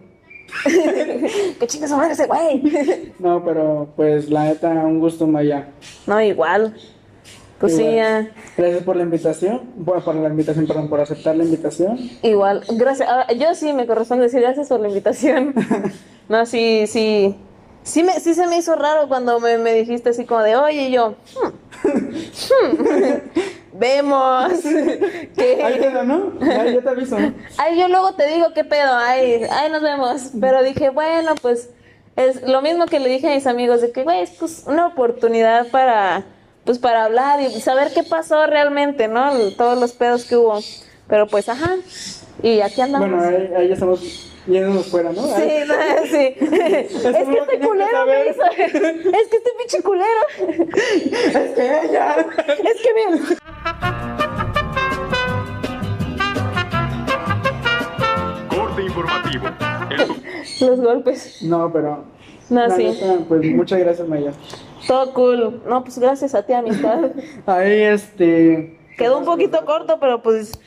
*laughs* que chingas madre ese güey. No, pero pues la neta, un gusto, Maya. no, igual. Pues sí, ya. Gracias por la invitación. Bueno, por la invitación, perdón, por aceptar la invitación. Igual, gracias. ah, yo sí me corresponde decir gracias por la invitación. *laughs* No, sí, sí. Sí, me, sí se me hizo raro cuando me, me dijiste así como de, oye, y yo, "Hmm, hmm, *laughs* vemos. Ahí que... queda, ¿no? Ahí yo te aviso. Ay, yo luego te digo qué pedo, ay, ay, nos vemos. Pero dije, bueno, pues es lo mismo que le dije a mis amigos, de que, güey, es pues una oportunidad para, pues para hablar y saber qué pasó realmente, ¿no? Todos los pedos que hubo. Pero pues, ajá, y aquí andamos. Bueno, ahí, ahí ya estamos yéndonos fuera, ¿no? Sí, no, *laughs* sí. *laughs* Es que este culero me hizo. *laughs* Es que este pinche culero. Es que ella. Es que mira. Corte informativo. El Los golpes. No, pero. No, la sí. neta, pues muchas gracias, Maya. Todo cool. No, pues gracias a ti, amistad. *laughs* Ahí, este. Quedó un poquito corto, pero pues.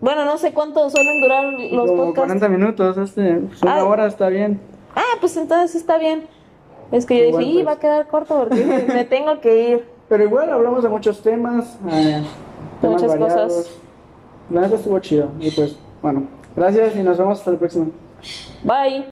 Bueno, no sé cuánto suelen durar los como podcasts. 40 minutos, este. pues, Una Ah. hora está bien. Ah, pues entonces está bien. Es que yo Igual, dije, "Y, pues. va a quedar corto porque *laughs* me tengo que ir. Pero igual hablamos de muchos temas. eh, temas Muchas variados. cosas. La neta estuvo chido. Y pues, bueno, gracias y nos vemos hasta el próximo. Bye.